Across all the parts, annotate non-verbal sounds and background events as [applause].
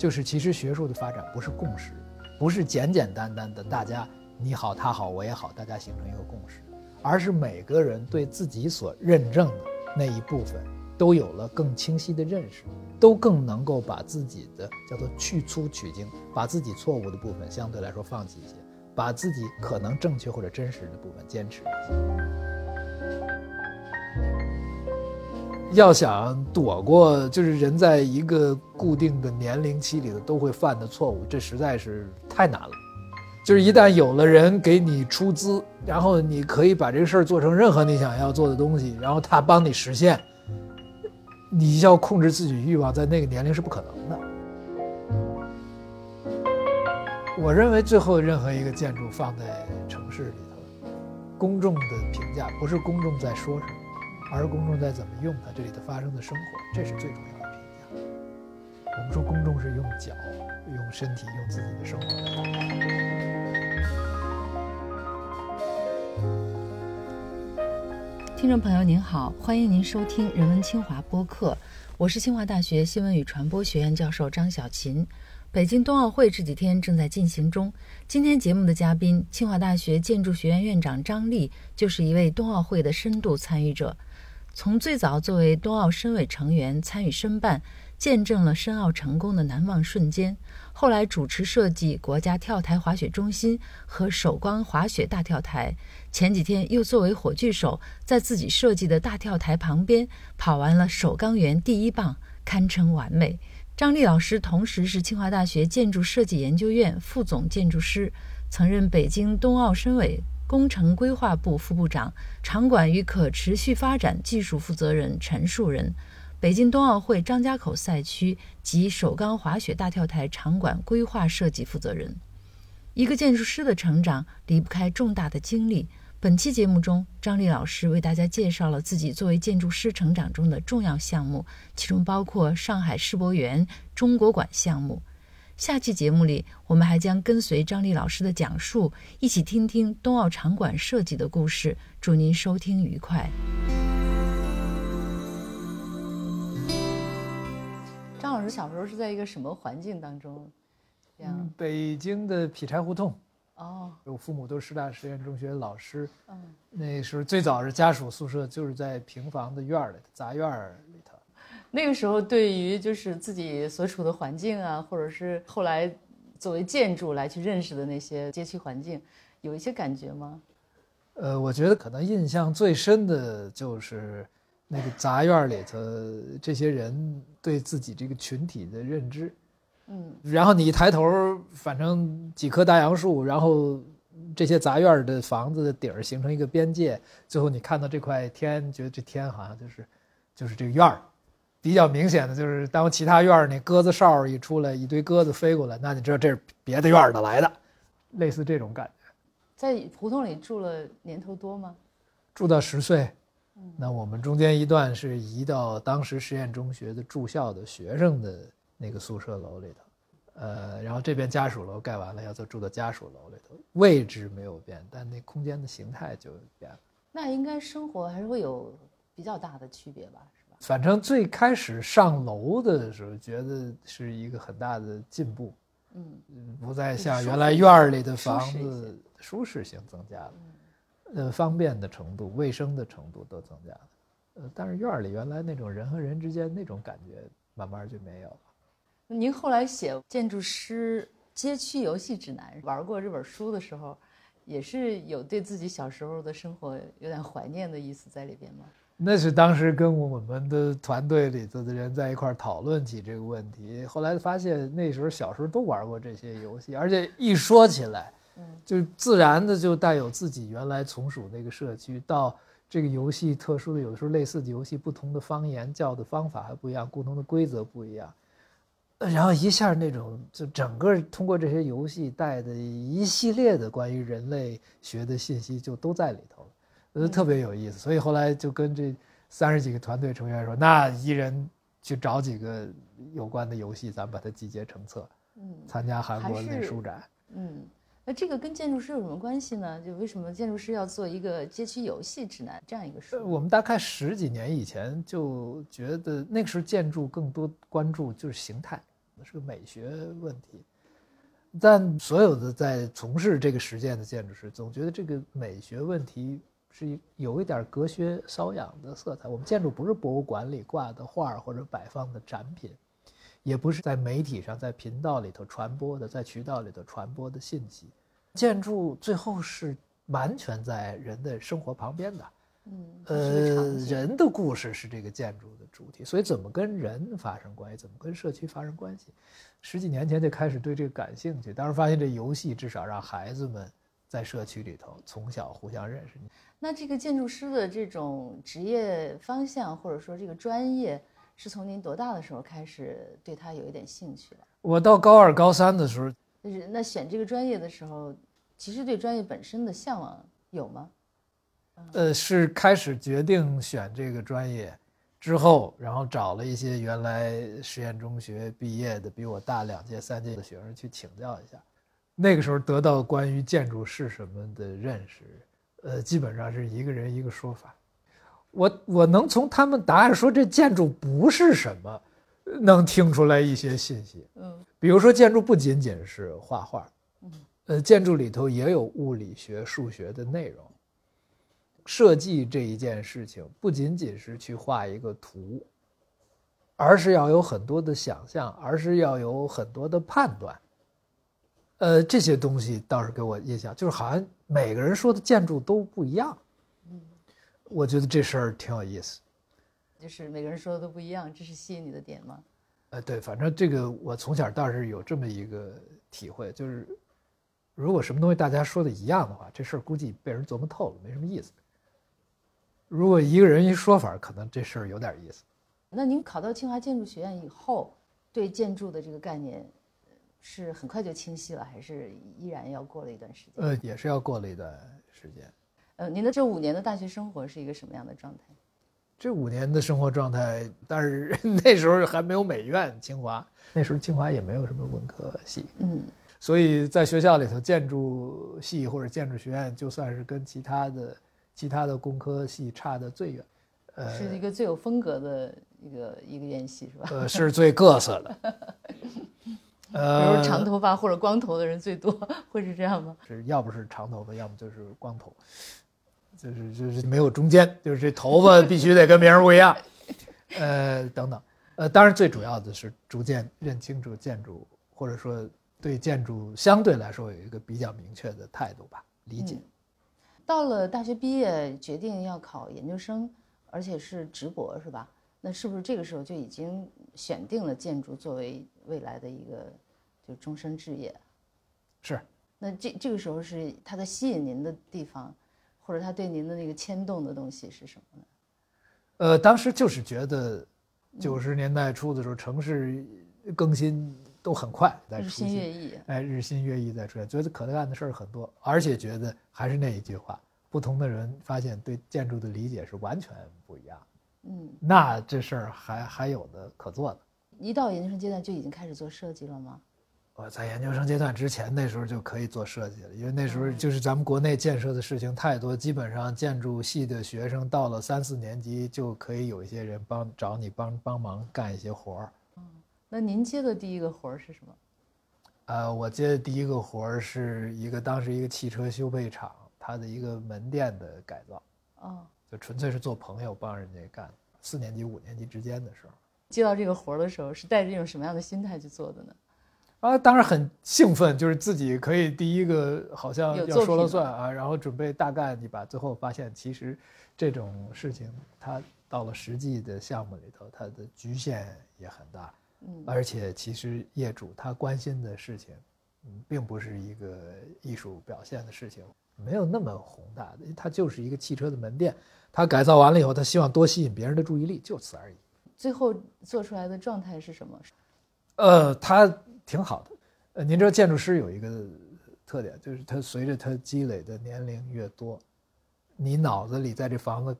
就是其实学术的发展不是共识，不是简简单单的大家你好他好我也好，大家形成一个共识，而是每个人对自己所认证的那一部分都有了更清晰的认识，都更能够把自己的叫做去粗取精，把自己错误的部分相对来说放弃一些，把自己可能正确或者真实的部分坚持一些。要想躲过，就是人在一个固定的年龄期里头都会犯的错误，这实在是太难了。就是一旦有了人给你出资，然后你可以把这个事儿做成任何你想要做的东西，然后他帮你实现，你要控制自己欲望，在那个年龄是不可能的。我认为最后任何一个建筑放在城市里头，公众的评价不是公众在说什么。而公众在怎么用它，这里的发生的生活，这是最重要的评价。我们说公众是用脚、用身体、用自己的生活。听众朋友您好，欢迎您收听人文清华播客，我是清华大学新闻与传播学院教授张小琴。北京冬奥会这几天正在进行中，今天节目的嘉宾，清华大学建筑学院院长张力，就是一位冬奥会的深度参与者。从最早作为冬奥申委成员参与申办，见证了申奥成功的难忘瞬间；后来主持设计国家跳台滑雪中心和首钢滑雪大跳台，前几天又作为火炬手，在自己设计的大跳台旁边跑完了首钢园第一棒，堪称完美。张丽老师同时是清华大学建筑设计研究院副总建筑师，曾任北京冬奥申委。工程规划部副部长、场馆与可持续发展技术负责人陈树人，北京冬奥会张家口赛区及首钢滑雪大跳台场馆规划设计负责人。一个建筑师的成长离不开重大的经历。本期节目中，张力老师为大家介绍了自己作为建筑师成长中的重要项目，其中包括上海世博园、中国馆项目。下期节目里，我们还将跟随张丽老师的讲述，一起听听冬奥场馆设计的故事。祝您收听愉快。张老师小时候是在一个什么环境当中？这样，北京的劈柴胡同。哦，我父母都是师大实验中学老师。嗯，那时候最早是家属宿舍，就是在平房的院儿里杂院里头。那个时候，对于就是自己所处的环境啊，或者是后来作为建筑来去认识的那些街区环境，有一些感觉吗？呃，我觉得可能印象最深的就是那个杂院里头这些人对自己这个群体的认知。嗯，然后你一抬头，反正几棵大杨树，然后这些杂院的房子的顶儿形成一个边界，最后你看到这块天，觉得这天好像就是就是这个院儿。比较明显的就是，当其他院儿那鸽子哨一出来，一堆鸽子飞过来，那你知道这是别的院儿的来的，类似这种感觉。在胡同里住了年头多吗？住到十岁。那我们中间一段是移到当时实验中学的住校的学生的那个宿舍楼里头，呃，然后这边家属楼盖完了，要再住到家属楼里头，位置没有变，但那空间的形态就变了。那应该生活还是会有比较大的区别吧？反正最开始上楼的时候，觉得是一个很大的进步，嗯，不再像原来院儿里的房子舒适性。增加了，呃，方便的程度、卫生的程度都增加了，呃，但是院儿里原来那种人和人之间那种感觉，慢慢就没有了。您后来写《建筑师街区游戏指南》，玩过这本书的时候，也是有对自己小时候的生活有点怀念的意思在里边吗？那是当时跟我们的团队里头的人在一块讨论起这个问题，后来发现那时候小时候都玩过这些游戏，而且一说起来，嗯，就自然的就带有自己原来从属那个社区。到这个游戏特殊的，有的时候类似的游戏，不同的方言叫的方法还不一样，共同的规则不一样，然后一下那种就整个通过这些游戏带的一系列的关于人类学的信息就都在里头。呃，特别有意思，所以后来就跟这三十几个团队成员说，那一人去找几个有关的游戏，咱们把它集结成册，嗯，参加韩国的那书展。嗯，那这个跟建筑师有什么关系呢？就为什么建筑师要做一个街区游戏指南这样一个书？我们大概十几年以前就觉得，那个时候建筑更多关注就是形态，的，是个美学问题。但所有的在从事这个实践的建筑师，总觉得这个美学问题是有一点隔靴搔痒的色彩。我们建筑不是博物馆里挂的画或者摆放的展品，也不是在媒体上、在频道里头传播的、在渠道里头传播的信息。建筑最后是完全在人的生活旁边的。嗯，呃，人的故事是这个建筑的主题，所以怎么跟人发生关系，怎么跟社区发生关系，十几年前就开始对这个感兴趣。当时发现这游戏至少让孩子们在社区里头从小互相认识。那这个建筑师的这种职业方向或者说这个专业，是从您多大的时候开始对他有一点兴趣了？我到高二、高三的时候，那选这个专业的时候，其实对专业本身的向往有吗？呃，是开始决定选这个专业之后，然后找了一些原来实验中学毕业的比我大两届、三届的学生去请教一下。那个时候得到关于建筑是什么的认识，呃，基本上是一个人一个说法。我我能从他们答案说这建筑不是什么，能听出来一些信息。嗯，比如说建筑不仅仅是画画，嗯，呃，建筑里头也有物理学、数学的内容。设计这一件事情不仅仅是去画一个图，而是要有很多的想象，而是要有很多的判断。呃，这些东西倒是给我印象，就是好像每个人说的建筑都不一样。嗯，我觉得这事儿挺有意思。就是每个人说的都不一样，这是吸引你的点吗？呃，对，反正这个我从小倒是有这么一个体会，就是如果什么东西大家说的一样的话，这事儿估计被人琢磨透了，没什么意思。如果一个人一说法，可能这事儿有点意思。那您考到清华建筑学院以后，对建筑的这个概念是很快就清晰了，还是依然要过了一段时间？呃，也是要过了一段时间。呃，您的这五年的大学生活是一个什么样的状态？这五年的生活状态，但是 [laughs] 那时候还没有美院，清华那时候清华也没有什么文科系，嗯，所以在学校里头，建筑系或者建筑学院，就算是跟其他的。其他的工科系差的最远，呃，是一个最有风格的一个一个院系是吧？呃，是最各色的，[laughs] 呃，比如长头发或者光头的人最多，会是这样吗？是要不是长头发，要么就是光头，就是就是没有中间，就是这头发必须得跟别人不一样，[laughs] 呃，等等，呃，当然最主要的是逐渐认清楚建筑，或者说对建筑相对来说有一个比较明确的态度吧，理解。到了大学毕业，决定要考研究生，而且是直博，是吧？那是不是这个时候就已经选定了建筑作为未来的一个就终身置业？是。那这这个时候是它的吸引您的地方，或者它对您的那个牵动的东西是什么呢？呃，当时就是觉得九十年代初的时候，城市更新。都很快在日新月异，哎，日新月异在出现，觉得可干的事儿很多，而且觉得还是那一句话，不同的人发现对建筑的理解是完全不一样。嗯，那这事儿还还有的可做的。一到研究生阶段就已经开始做设计了吗？我在研究生阶段之前，那时候就可以做设计了，因为那时候就是咱们国内建设的事情太多，基本上建筑系的学生到了三四年级就可以有一些人帮找你帮帮忙干一些活儿。那您接的第一个活儿是什么？呃，我接的第一个活儿是一个当时一个汽车修配厂，它的一个门店的改造。哦，就纯粹是做朋友帮人家干。四年级、五年级之间的时候，接到这个活儿的时候，是带着一种什么样的心态去做的呢？啊，当然很兴奋，就是自己可以第一个好像要说了算啊，然后准备大干一把，最后发现其实这种事情它到了实际的项目里头，它的局限也很大。嗯，而且其实业主他关心的事情，嗯，并不是一个艺术表现的事情，没有那么宏大的，它就是一个汽车的门店，它改造完了以后，它希望多吸引别人的注意力，就此而已。最后做出来的状态是什么？呃，它挺好的。呃，您知道建筑师有一个特点，就是他随着他积累的年龄越多，你脑子里在这房子。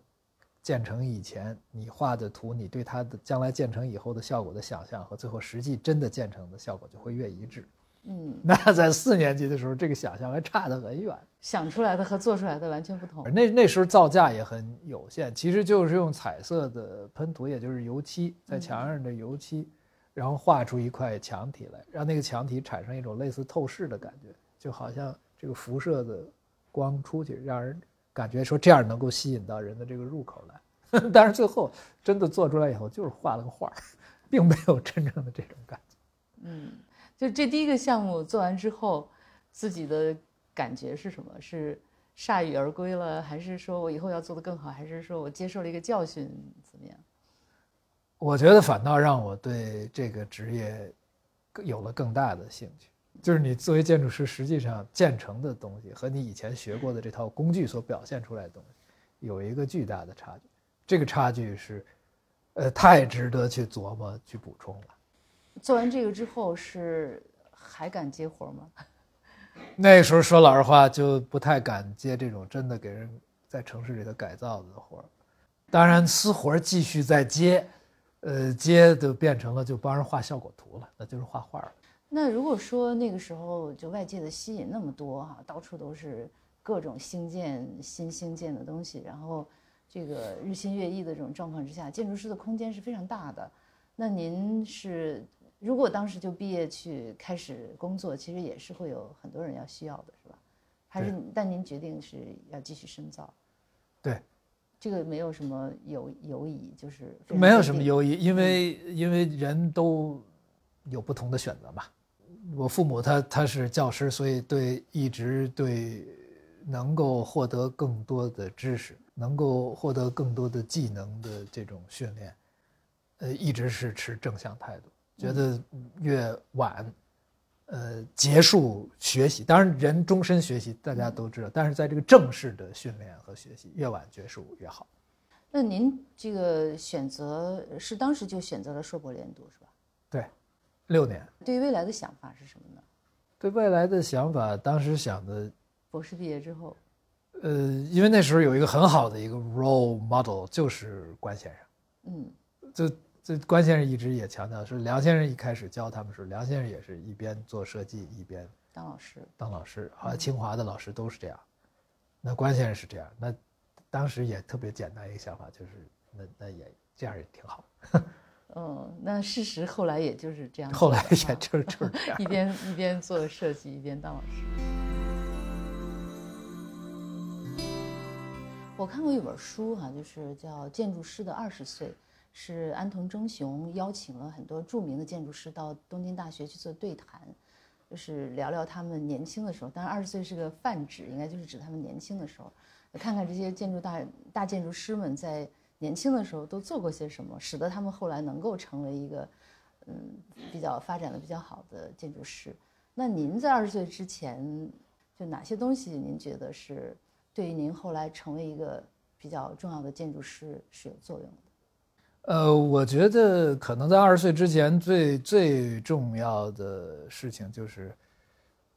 建成以前，你画的图，你对它的将来建成以后的效果的想象和最后实际真的建成的效果就会越一致。嗯，那在四年级的时候，这个想象还差得很远，想出来的和做出来的完全不同。那那时候造价也很有限，其实就是用彩色的喷涂，也就是油漆在墙上的油漆，然后画出一块墙体来，让那个墙体产生一种类似透视的感觉，就好像这个辐射的光出去，让人感觉说这样能够吸引到人的这个入口来。[laughs] 但是最后真的做出来以后，就是画了个画，并没有真正的这种感觉。嗯，就这第一个项目做完之后，自己的感觉是什么？是铩羽而归了，还是说我以后要做得更好，还是说我接受了一个教训，怎么样？我觉得反倒让我对这个职业有了更大的兴趣。就是你作为建筑师，实际上建成的东西和你以前学过的这套工具所表现出来的东西，有一个巨大的差距。这个差距是，呃，太值得去琢磨、去补充了。做完这个之后，是还敢接活吗？[laughs] 那时候说老实话，就不太敢接这种真的给人在城市里头改造的活儿。当然，私活继续在接。呃，接就变成了就帮人画效果图了，那就是画画了。那如果说那个时候就外界的吸引那么多哈，到处都是各种兴建、新兴建的东西，然后这个日新月异的这种状况之下，建筑师的空间是非常大的。那您是如果当时就毕业去开始工作，其实也是会有很多人要需要的，是吧？还是但您决定是要继续深造？对。这个没有什么犹犹疑，就是没有什么犹疑，因为因为人都有不同的选择嘛。我父母他他是教师，所以对一直对能够获得更多的知识，能够获得更多的技能的这种训练，呃，一直是持正向态度，觉得越晚。呃，结束学习，当然人终身学习，大家都知道。但是在这个正式的训练和学习，越晚结束越好。那您这个选择是当时就选择了硕博连读是吧？对，六年。对于未来的想法是什么呢？对未来的想法，当时想的，博士毕业之后，呃，因为那时候有一个很好的一个 role model，就是关先生。嗯，就。这关先生一直也强调，说梁先生一开始教他们时，梁先生也是一边做设计一边当老师。当老师，好像清华的老师都是这样。那关先生是这样，那当时也特别简单一个想法，就是那那也这样也挺好。[laughs] 嗯，那事实后来也就是这样。后来也就是就是这样，[laughs] 一边一边做设计，一边当老师。我看过一本书哈，就是叫《建筑师的二十岁》。是安藤忠雄邀请了很多著名的建筑师到东京大学去做对谈，就是聊聊他们年轻的时候。当然，二十岁是个泛指，应该就是指他们年轻的时候。看看这些建筑大大建筑师们在年轻的时候都做过些什么，使得他们后来能够成为一个嗯比较发展的比较好的建筑师。那您在二十岁之前，就哪些东西您觉得是对于您后来成为一个比较重要的建筑师是有作用的？呃，我觉得可能在二十岁之前，最最重要的事情就是，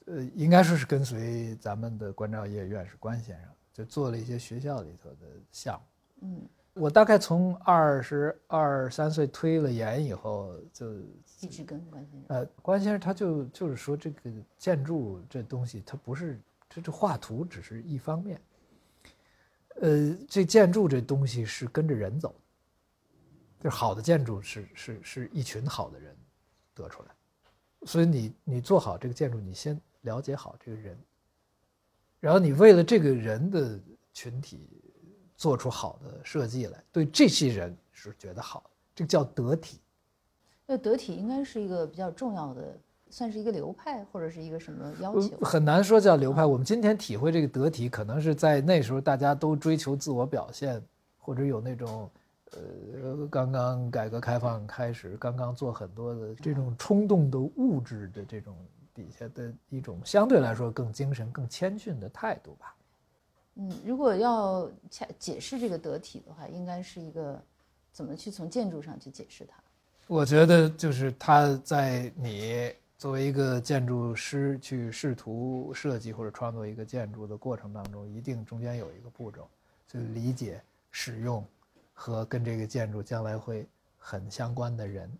呃，应该说是跟随咱们的关照业院士关先生，就做了一些学校里头的项目。嗯，我大概从二十二三岁推了研以后，就一直跟关先生。呃，关先生他就就是说，这个建筑这东西，它不是这这画图只是一方面，呃，这建筑这东西是跟着人走。就是好的建筑是是是一群好的人得出来，所以你你做好这个建筑，你先了解好这个人，然后你为了这个人的群体做出好的设计来，对这些人是觉得好，这个叫得体。那得体应该是一个比较重要的，算是一个流派或者是一个什么要求？很难说叫流派。我们今天体会这个得体，可能是在那时候大家都追求自我表现，或者有那种。呃，刚刚改革开放开始，刚刚做很多的这种冲动的物质的这种底下的一种相对来说更精神、更谦逊的态度吧。嗯，如果要解释这个得体的话，应该是一个怎么去从建筑上去解释它？我觉得就是它在你作为一个建筑师去试图设计或者创作一个建筑的过程当中，一定中间有一个步骤，就理解、使用。和跟这个建筑将来会很相关的人，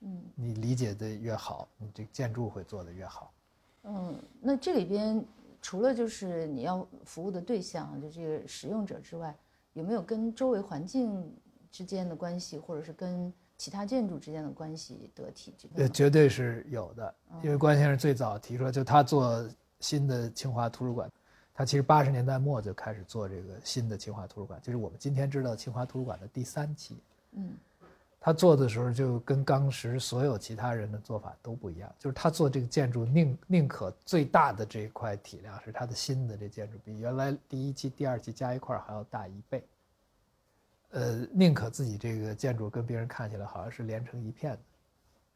嗯，你理解的越好，你这建筑会做得越好。嗯，那这里边除了就是你要服务的对象，就这个使用者之外，有没有跟周围环境之间的关系，或者是跟其他建筑之间的关系得体？这绝对是有的，因为关先生最早提出来，就他做新的清华图书馆，他其实八十年代末就开始做这个新的清华图书馆，就是我们今天知道清华图书馆的第三期。嗯他做的时候就跟当时所有其他人的做法都不一样，就是他做这个建筑宁宁可最大的这一块体量是他的新的这建筑比原来第一期、第二期加一块还要大一倍。呃，宁可自己这个建筑跟别人看起来好像是连成一片的，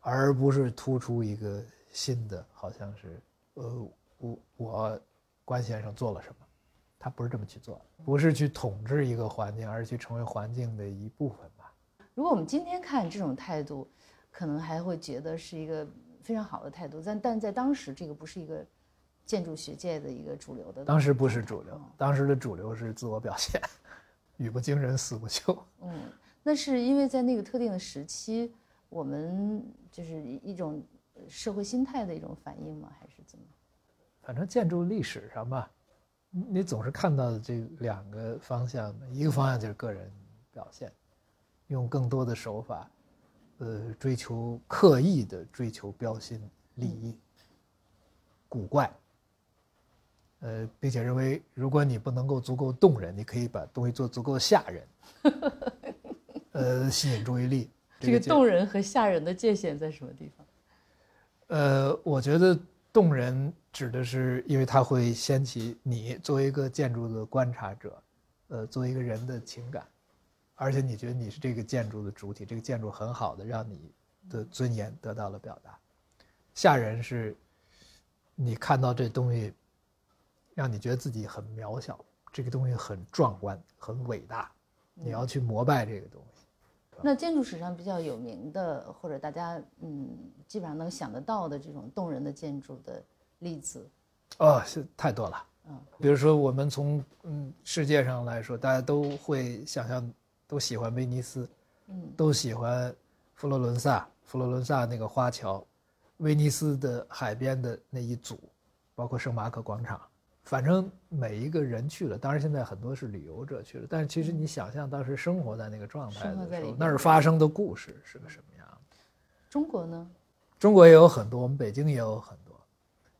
而不是突出一个新的，好像是呃我我关先生做了什么，他不是这么去做的，不是去统治一个环境，而是去成为环境的一部分吧。如果我们今天看这种态度，可能还会觉得是一个非常好的态度，但但在当时，这个不是一个建筑学界的一个主流的。当时不是主流嗯，当时的主流是自我表现，[laughs] 语不惊人死不休。嗯，那是因为在那个特定的时期，我们就是一一种社会心态的一种反应吗？还是怎么？反正建筑历史上吧，你你总是看到的这两个方向的，一个方向就是个人表现，用更多的手法，呃，追求刻意的追求标新立异、古怪，呃，并且认为如果你不能够足够动人，你可以把东西做足够吓人，[laughs] 呃，吸引注意力。这个动人和吓人的界限在什么地方？呃，我觉得动人指的是，因为它会掀起你作为一个建筑的观察者，呃，作为一个人的情感，而且你觉得你是这个建筑的主体，这个建筑很好的让你的尊严得到了表达。吓人是，你看到这东西，让你觉得自己很渺小，这个东西很壮观、很伟大，你要去膜拜这个东西。那建筑史上比较有名的，或者大家嗯基本上能想得到的这种动人的建筑的例子，哦，是太多了。嗯，比如说我们从嗯世界上来说，大家都会想象，都喜欢威尼斯，嗯都喜欢佛罗伦萨，佛罗伦萨那个花桥，威尼斯的海边的那一组，包括圣马可广场，反正每一个人去了，当然现在很多是旅游者去了，但是其实你想象当时生活在那个状态的时候那儿发生的故事是个什么样的？中国呢？中国也有很多，我们北京也有很多，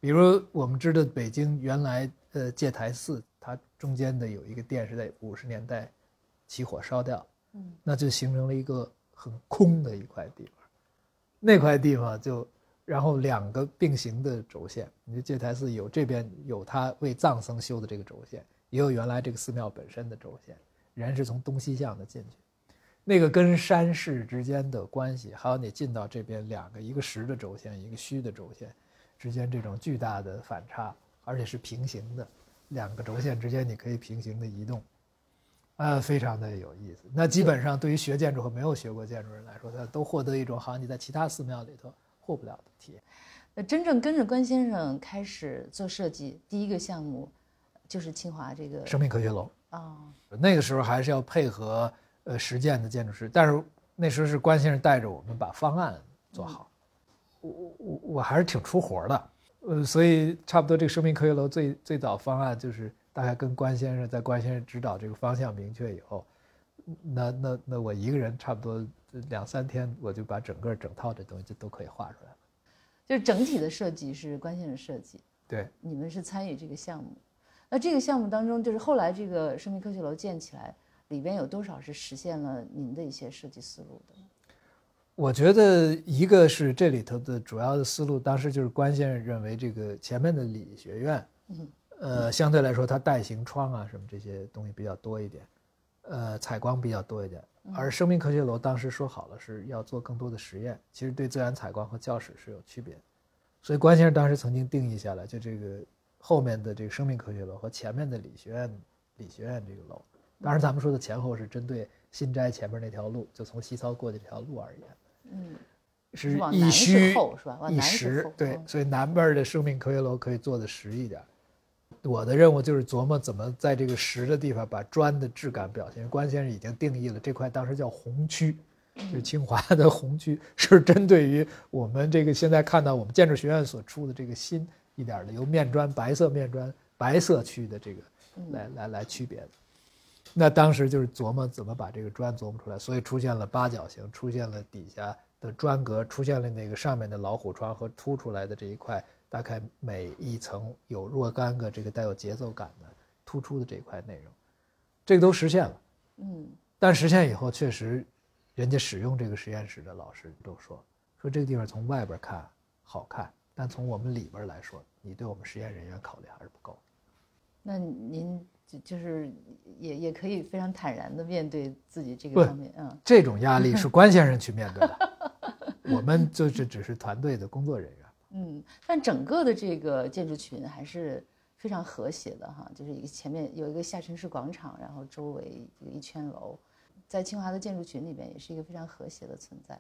比如我们知道北京原来呃戒台寺，它中间的有一个殿是在五十年代起火烧掉，嗯，那就形成了一个很空的一块地方，那块地方就然后两个并行的轴线，你就戒台寺有这边有它为藏僧修的这个轴线，也有原来这个寺庙本身的轴线，人是从东西向的进去。那个跟山势之间的关系，还有你进到这边两个，一个实的轴线，一个虚的轴线之间这种巨大的反差，而且是平行的，两个轴线之间你可以平行的移动，呃，非常的有意思。那基本上对于学建筑和没有学过建筑人来说，他都获得一种好像你在其他寺庙里头获不了的体验。那真正跟着关先生开始做设计，第一个项目就是清华这个生命科学楼啊、那个时候还是要配合呃实践的建筑师，但是那时候是关先生带着我们把方案做好。我我我我还是挺出活的，呃，所以差不多这个生命科学楼最最早方案就是大概跟关先生在关先生指导这个方向明确以后，那那那我一个人差不多两三天我就把整个整套的东西就都可以画出来了。就是整体的设计是关先生设计，对，你们是参与这个项目。那这个项目当中，就是后来这个生命科学楼建起来，里边有多少是实现了您的一些设计思路的？我觉得一个是这里头的主要的思路，当时就是关先生认为这个前面的理学院，嗯，呃，相对来说它带形窗啊什么这些东西比较多一点，呃，采光比较多一点。而生命科学楼当时说好了是要做更多的实验，其实对自然采光和教室是有区别，所以关先生当时曾经定义下来，就这个后面的这个生命科学楼和前面的理学院理学院这个楼，当然咱们说的前后是针对新斋前面那条路，就从西操过去这条路而言。嗯，是一虚一南，实对嗯，所以南边的生命科学楼可以做的实一点。我的任务就是琢磨怎么在这个石的地方把砖的质感表现。关先生已经定义了这块，当时叫红区，就是清华的红区，是针对于我们这个现在看到我们建筑学院所出的这个新一点的由面砖白色面砖白色区的这个来来来区别的。那当时就是琢磨怎么把这个砖琢磨出来，所以出现了八角形，出现了底下的砖格，出现了那个上面的老虎窗和凸出来的这一块，大概每一层有若干个这个带有节奏感的突出的这一块内容，这个都实现了。嗯，但实现以后，确实，人家使用这个实验室的老师都说，说这个地方从外边看好看，但从我们里边来说，你对我们实验人员考虑还是不够。那您就就是也也可以非常坦然的面对自己这个方面，嗯这种压力是关先生去面对的，[laughs] 我们就是只是团队的工作人员。嗯，但整个的这个建筑群还是非常和谐的哈，就是一个前面有一个下沉式广场，然后周围这个一圈楼，在清华的建筑群里边也是一个非常和谐的存在。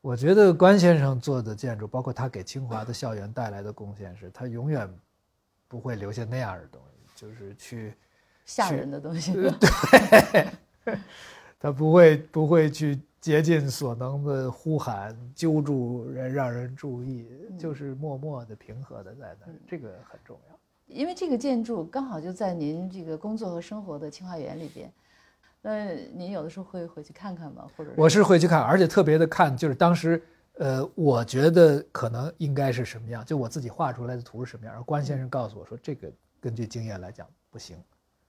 我觉得关先生做的建筑，包括他给清华的校园带来的贡献，是他永远不会留下那样的东西，就是去吓人的东西，对。[laughs] 他不会不会去竭尽所能的呼喊、揪住人，让人注意，就是默默的、平和的在那儿，这个很重要。因为这个建筑刚好就在您这个工作和生活的清华园里边。那您有的时候会回去看看吗？或者我是会去看，而且特别的看，就是当时，呃，我觉得可能应该是什么样，就我自己画出来的图是什么样，而关先生告诉我说，这个根据经验来讲不行，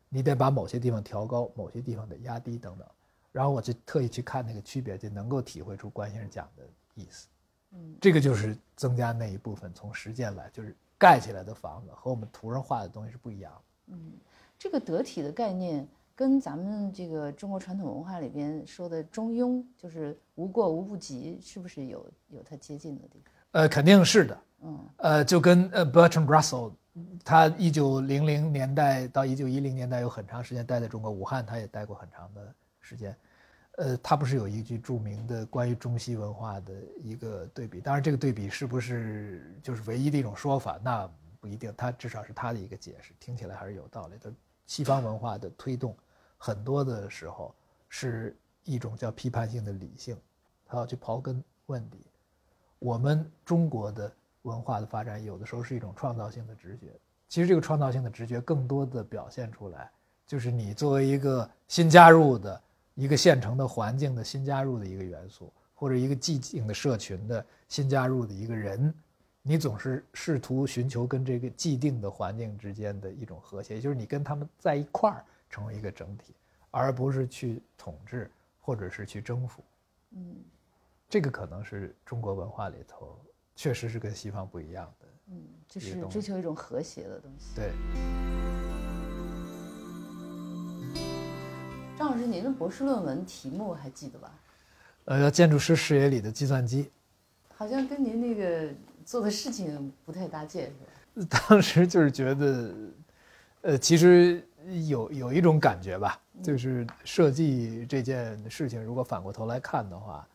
你得把某些地方调高，某些地方得压低等等。然后我就特意去看那个区别，就能够体会出关先生讲的意思。嗯这个就是增加那一部分从实践来，就是盖起来的房子和我们图上画的东西是不一样的。嗯，这个得体的概念跟咱们这个中国传统文化里边说的中庸，就是无过无不及，是不是有有它接近的地方？呃，肯定是的。嗯呃，就跟呃 Bertrand Russell，他一九零零年代到一九一零年代有很长时间待在中国，武汉他也待过很长的时间。呃，他不是有一句著名的关于中西文化的一个对比？当然，这个对比是不是就是唯一的一种说法？那不一定，他至少是他的一个解释，听起来还是有道理的。西方文化的推动，很多的时候是一种叫批判性的理性，他要去刨根问底。我们中国的文化的发展，有的时候是一种创造性的直觉。其实这个创造性的直觉，更多的表现出来，就是你作为一个新加入的一个现成的环境的新加入的一个元素，或者一个寂静的社群的新加入的一个人，你总是试图寻求跟这个既定的环境之间的一种和谐，也就是你跟他们在一块儿成为一个整体，而不是去统治或者是去征服。嗯这个可能是中国文化里头确实是跟西方不一样的。嗯，就是追求一种和谐的东西。对，张老师，您的博士论文题目还记得吧？呃，建筑师视野里的计算机，好像跟您那个做的事情不太搭界，是吧？[laughs] 当时就是觉得，呃，其实有有一种感觉吧，就是设计这件事情，如果反过头来看的话，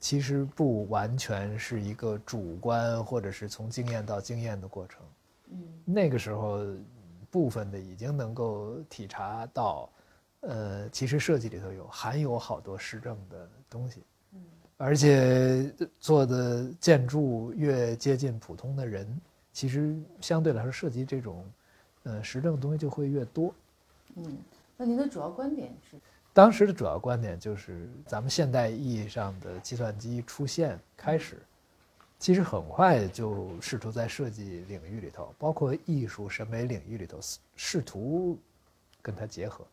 其实不完全是一个主观或者是从经验到经验的过程。嗯那个时候，部分的已经能够体察到，呃，其实设计里头有含有好多实证的东西。嗯而且做的建筑越接近普通的人，其实相对来说涉及这种，呃，实证的东西就会越多。嗯，那您的主要观点是？当时的主要观点就是，咱们现代意义上的计算机出现开始，其实很快就试图在设计领域里头，包括艺术审美领域里头，试图跟它结合。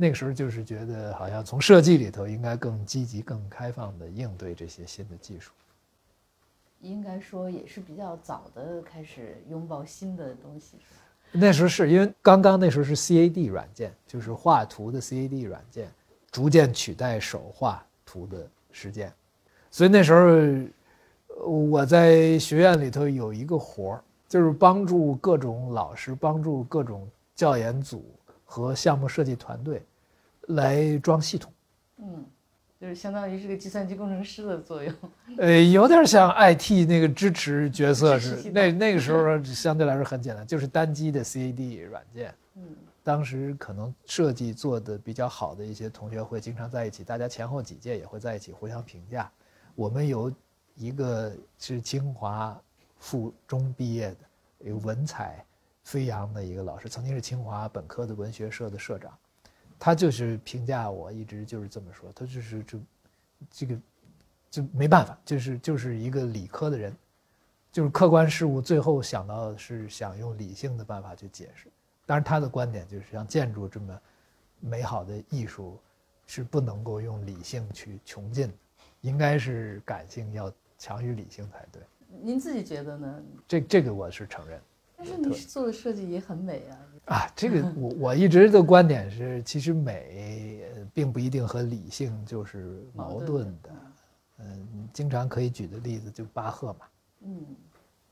那个时候就是觉得，好像从设计里头应该更积极、更开放的应对这些新的技术。应该说也是比较早的开始拥抱新的东西？那时候是因为刚刚那时候是 CAD 软件，就是画图的 CAD 软件，逐渐取代手画图的实践，所以那时候呃我在学院里头有一个活儿，就是帮助各种老师、帮助各种教研组和项目设计团队来装系统。嗯，就是相当于是个计算机工程师的作用。[laughs] 呃，有点像 IT 那个支持角色是，那那个时候 [laughs] 相对来说很简单，就是单机的 CAD 软件。嗯当时可能设计做的比较好的一些同学会经常在一起，大家前后几届也会在一起互相评价。我们有一个是清华附中毕业的，有文采飞扬的一个老师，曾经是清华本科的文学社的社长。他就是评价我，一直就是这么说，他就是就这个就没办法，就是就是一个理科的人，就是客观事物最后想到的是想用理性的办法去解释。当然，他的观点就是像建筑这么美好的艺术是不能够用理性去穷尽的，应该是感性要强于理性才对。您自己觉得呢？这这个我是承认。但是你做的设计也很美啊！啊，这个我我一直的观点是，其实美并不一定和理性就是矛盾的。嗯，经常可以举的例子就巴赫嘛。嗯，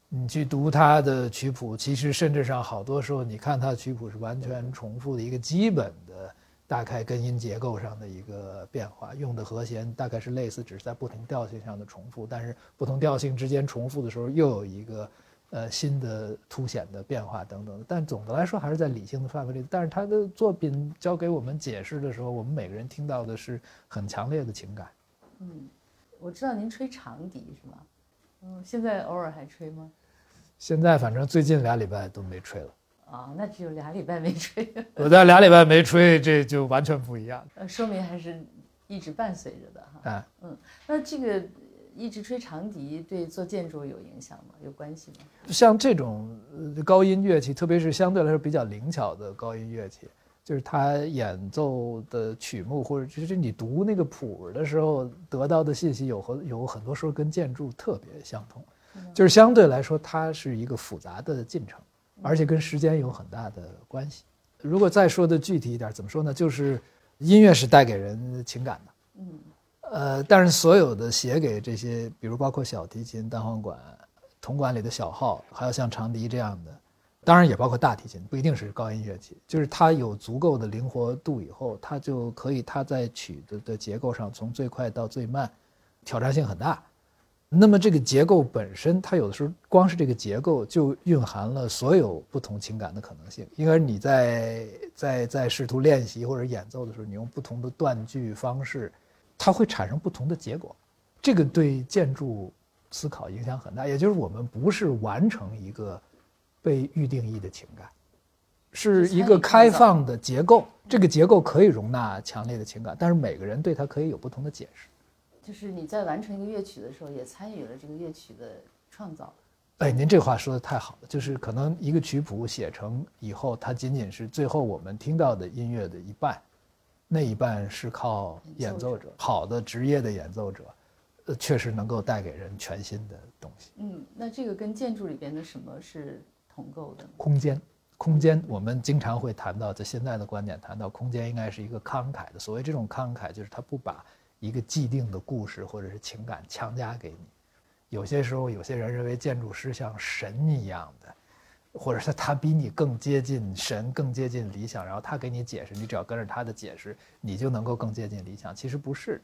你去读他的曲谱，其实甚至上好多时候，你看他的曲谱是完全重复的一个基本的大概根音结构上的一个变化，用的和弦大概是类似，只是在不同调性上的重复，但是不同调性之间重复的时候又有一个。呃，新的凸显的变化等等，但总的来说还是在理性的范围里。但是他的作品交给我们解释的时候，我们每个人听到的是很强烈的情感。嗯，我知道您吹长笛是吗？嗯，现在偶尔还吹吗？现在反正最近俩礼拜都没吹了。啊，那只有俩礼拜没吹。[laughs] 我在俩礼拜没吹，这就完全不一样。呃，说明还是一直伴随着的哈。哎，嗯，那这个。一直吹长笛对做建筑有影响吗？有关系吗？像这种高音乐器，特别是相对来说比较灵巧的高音乐器，就是它演奏的曲目，或者就是你读那个谱的时候得到的信息，有和有很多时候跟建筑特别相同，就是相对来说它是一个复杂的进程，而且跟时间有很大的关系。如果再说的具体一点，怎么说呢？就是音乐是带给人情感的。嗯。呃，但是所有的写给这些，比如包括小提琴、单簧管、铜管里的小号，还有像长笛这样的，当然也包括大提琴，不一定是高音乐器，就是它有足够的灵活度以后，它就可以它在曲子的结构上从最快到最慢，挑战性很大。那么这个结构本身，它有的时候光是这个结构就蕴含了所有不同情感的可能性，因为你在在在试图练习或者演奏的时候，你用不同的断句方式。它会产生不同的结果，这个对建筑思考影响很大。也就是我们不是完成一个被预定义的情感，是一个开放的结构。这个结构可以容纳强烈的情感，但是每个人对它可以有不同的解释。就是你在完成一个乐曲的时候，也参与了这个乐曲的创造。哎，您这话说的太好了。就是可能一个曲谱写成以后，它仅仅是最后我们听到的音乐的一半。那一半是靠演奏者，好的职业的演奏者，呃，确实能够带给人全新的东西。嗯，那这个跟建筑里边的什么是同构的？空间，空间，我们经常会谈到，在现在的观点谈到，空间应该是一个慷慨的。所谓这种慷慨，就是他不把一个既定的故事或者是情感强加给你。有些时候，有些人认为建筑师像神一样的。或者是他比你更接近神，更接近理想，然后他给你解释，你只要跟着他的解释，你就能够更接近理想。其实不是，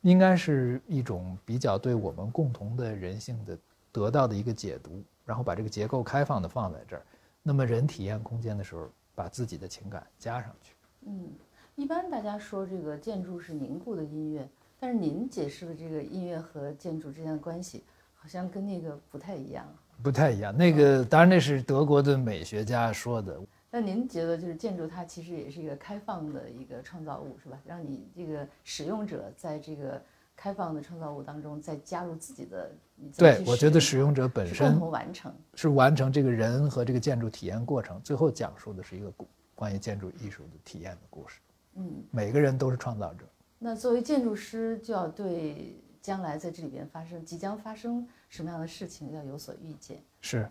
应该是一种比较对我们共同的人性的得到的一个解读，然后把这个结构开放的放在这儿。那么人体验空间的时候，把自己的情感加上去。嗯，一般大家说这个建筑是凝固的音乐，但是您解释的这个音乐和建筑之间的关系，好像跟那个不太一样。不太一样，那个当然那是德国的美学家说的。那您觉得，就是建筑它其实也是一个开放的一个创造物，是吧？让你这个使用者在这个开放的创造物当中再加入自己的。对，我觉得使用者本身共同完成是完成这个人和这个建筑体验过程，最后讲述的是一个关于建筑艺术的体验的故事。嗯，每个人都是创造者。那作为建筑师，就要对。将来在这里边发生即将发生什么样的事情要有所预见，是，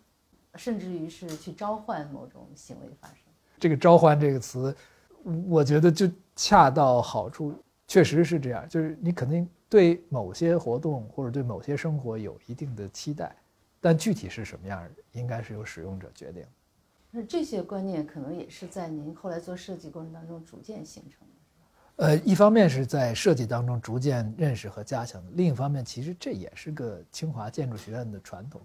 甚至于是去召唤某种行为发生。这个“召唤”这个词，我觉得就恰到好处，确实是这样。就是你肯定对某些活动或者对某些生活有一定的期待，但具体是什么样，应该是由使用者决定。那这些观念可能也是在您后来做设计过程当中逐渐形成的。呃，一方面是在设计当中逐渐认识和加强，另一方面其实这也是个清华建筑学院的传统。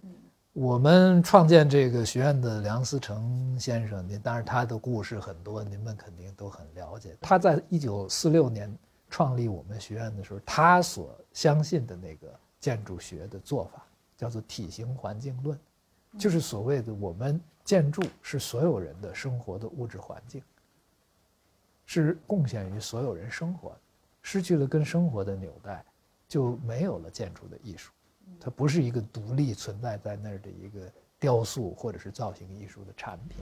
我们创建这个学院的梁思成先生，您当然他的故事很多，您们肯定都很了解。他在一九四六年创立我们学院的时候，他所相信的那个建筑学的做法叫做体型环境论，就是所谓的我们建筑是所有人的生活的物质环境。是贡献于所有人生活的，失去了跟生活的纽带，就没有了建筑的艺术，它不是一个独立存在在那儿的一个雕塑或者是造型艺术的产品。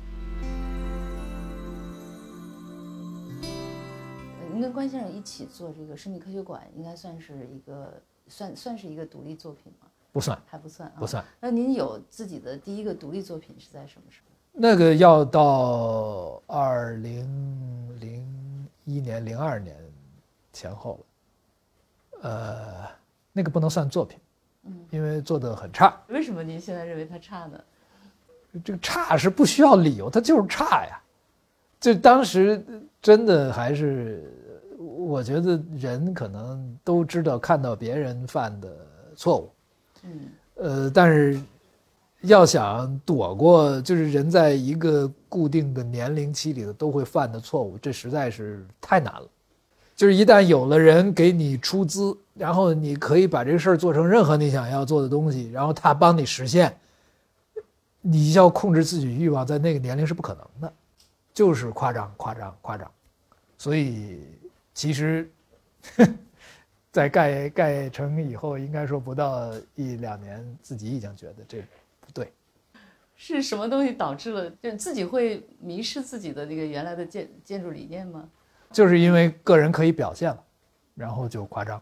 您跟关先生一起做这个生命科学馆，应该算是一个算算是一个独立作品吗？不算，还不算啊，不算。那您有自己的第一个独立作品是在什么时候？那个要到二零零一年、零二年前后了，呃，那个不能算作品，嗯，因为做的很差。为什么您现在认为它差呢？这个差是不需要理由，它就是差呀。就当时真的还是，我觉得人可能都知道看到别人犯的错误，嗯，呃，但是。要想躲过，就是人在一个固定的年龄期里头都会犯的错误，这实在是太难了。就是一旦有了人给你出资，然后你可以把这个事儿做成任何你想要做的东西，然后他帮你实现，你要控制自己欲望，在那个年龄是不可能的，就是夸张、夸张、夸张。所以其实，[laughs] 在盖盖成以后，应该说不到一两年，自己已经觉得这。对，是什么东西导致了就自己会迷失自己的那个原来的建建筑理念吗？就是因为个人可以表现了，然后就夸张，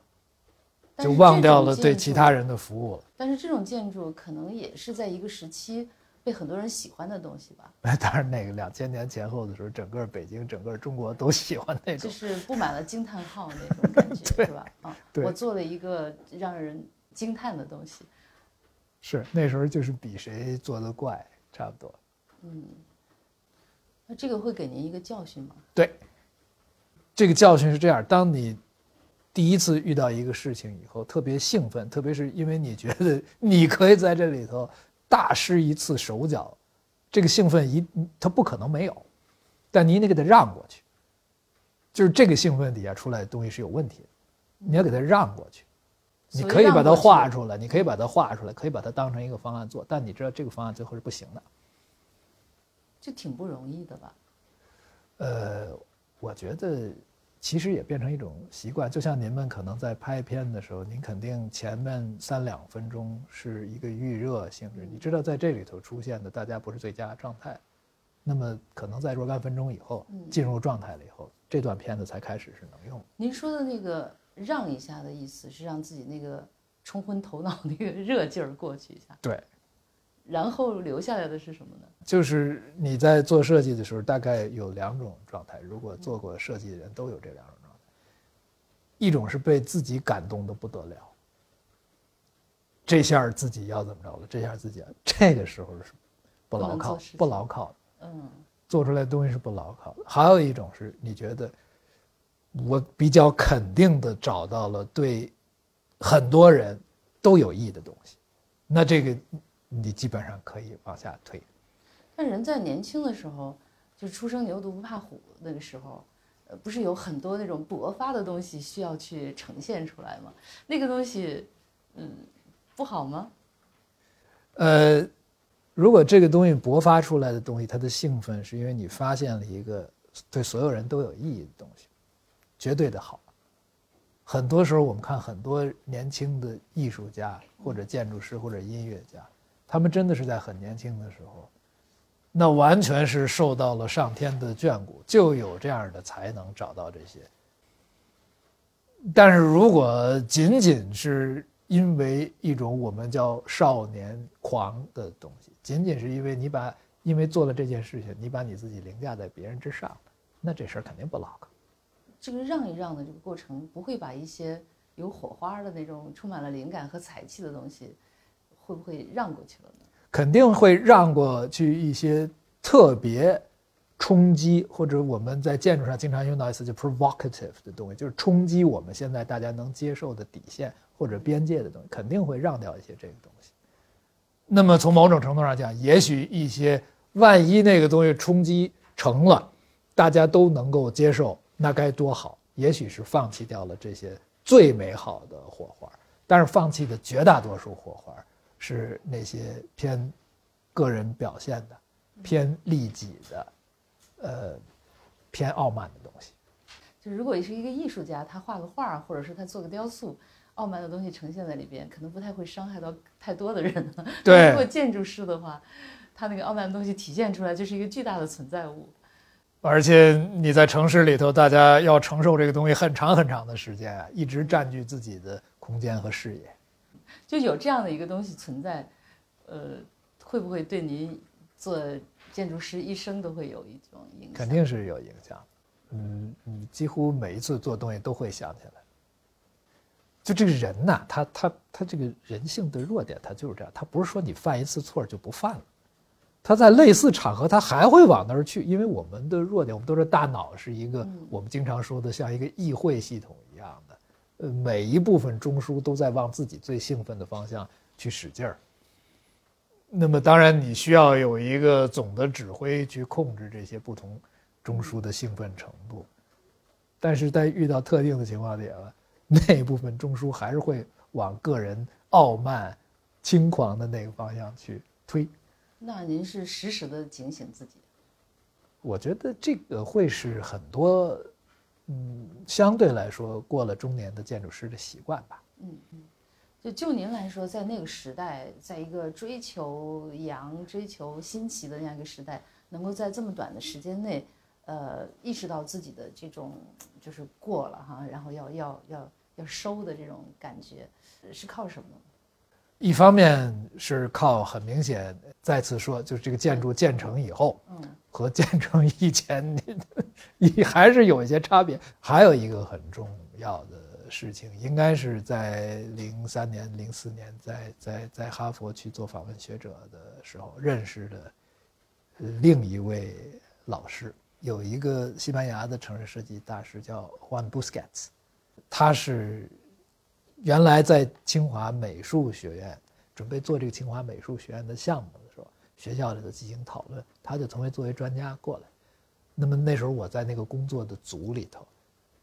就忘掉了对其他人的服务了。但是这种建筑可能也是在一个时期被很多人喜欢的东西吧？哎，[laughs] 当然，那个两千年前后的时候，整个北京、整个中国都喜欢那种，就是布满了惊叹号那种感觉，[laughs] 是吧？啊，我做了一个让人惊叹的东西。是那时候就是比谁做的怪，差不多。嗯，那这个会给您一个教训吗？对，这个教训是这样：当你第一次遇到一个事情以后，特别兴奋，特别是因为你觉得 [laughs] 你可以在这里头大施一次手脚，这个兴奋一它不可能没有，但你得给他让过去。就是这个兴奋底下出来的东西是有问题的，你要给他让过去。你可以把它画出来，你可以把它画出来，可以把它当成一个方案做，但你知道这个方案最后是不行的，就挺不容易的吧？呃，我觉得其实也变成一种习惯，就像您们可能在拍片的时候，您肯定前面三两分钟是一个预热性质，你知道在这里头出现的大家不是最佳状态，那么可能在若干分钟以后进入状态了以后，这段片子才开始是能用。您说的那个。让一下的意思是让自己那个冲昏头脑那个热劲儿过去一下。对。然后留下来的是什么呢？就是你在做设计的时候，大概有两种状态。如果做过设计的人都有这两种状态。一种是被自己感动的不得了，这下自己要怎么着了？这下自己这个时候是不牢靠、不牢靠的。嗯。做出来的东西是不牢靠的。还有一种是你觉得。我比较肯定的找到了对很多人都有益的东西，那这个你基本上可以往下推。但人在年轻的时候，就初生牛犊不怕虎那个时候，呃，不是有很多那种勃发的东西需要去呈现出来吗？那个东西，嗯，不好吗？呃，如果这个东西勃发出来的东西，它的兴奋是因为你发现了一个对所有人都有意义的东西。绝对的好。很多时候，我们看很多年轻的艺术家，或者建筑师，或者音乐家，他们真的是在很年轻的时候，那完全是受到了上天的眷顾，就有这样的才能找到这些。但是如果仅仅是因为一种我们叫少年狂的东西，仅仅是因为你把因为做了这件事情，你把你自己凌驾在别人之上，那这事儿肯定不牢靠。这个让一让的这个过程，不会把一些有火花的那种充满了灵感和才气的东西，会不会让过去了呢？肯定会让过去一些特别冲击，或者我们在建筑上经常用到一次叫 provocative 的东西，就是冲击我们现在大家能接受的底线或者边界的东西，肯定会让掉一些这个东西。那么从某种程度上讲，也许一些万一那个东西冲击成了，大家都能够接受。那该多好！也许是放弃掉了这些最美好的火花，但是放弃的绝大多数火花是那些偏个人表现的、偏利己的、呃偏傲慢的东西。就是如果是一个艺术家，他画个画，或者是他做个雕塑，傲慢的东西呈现在里边，可能不太会伤害到太多的人。[laughs] 对，如果建筑师的话，他那个傲慢的东西体现出来，就是一个巨大的存在物。而且你在城市里头，大家要承受这个东西很长很长的时间啊，一直占据自己的空间和视野，就有这样的一个东西存在，呃，会不会对您做建筑师一生都会有一种影响？肯定是有影响。嗯你，几乎每一次做东西都会想起来。就这个人呐，他他他这个人性的弱点，他就是这样，他不是说你犯一次错就不犯了。他在类似场合，他还会往那儿去，因为我们的弱点，我们都是大脑是一个我们经常说的像一个议会系统一样的，呃，每一部分中枢都在往自己最兴奋的方向去使劲儿。那么当然你需要有一个总的指挥去控制这些不同中枢的兴奋程度，但是在遇到特定的情况底下，[laughs] 那一部分中枢还是会往个人傲慢、轻狂的那个方向去推。那您是时时的警醒自己？我觉得这个会是很多，嗯，相对来说过了中年的建筑师的习惯吧。嗯嗯，就就您来说，在那个时代，在一个追求洋、追求新奇的那样一个时代，能够在这么短的时间内，呃，意识到自己的这种就是过了哈，然后要要要要收的这种感觉，是靠什么？一方面是靠很明显，再次说，就是这个建筑建成以后，嗯，和建成以前，你还是有一些差别。还有一个很重要的事情，应该是在零三年、零四年，在在在哈佛去做访问学者的时候认识的另一位老师，有一个西班牙的城市设计大师叫 Juan Busquets，他是。原来在清华美术学院准备做这个清华美术学院的项目的时候，学校里头进行讨论，他就成为作为专家过来。那么那时候我在那个工作的组里头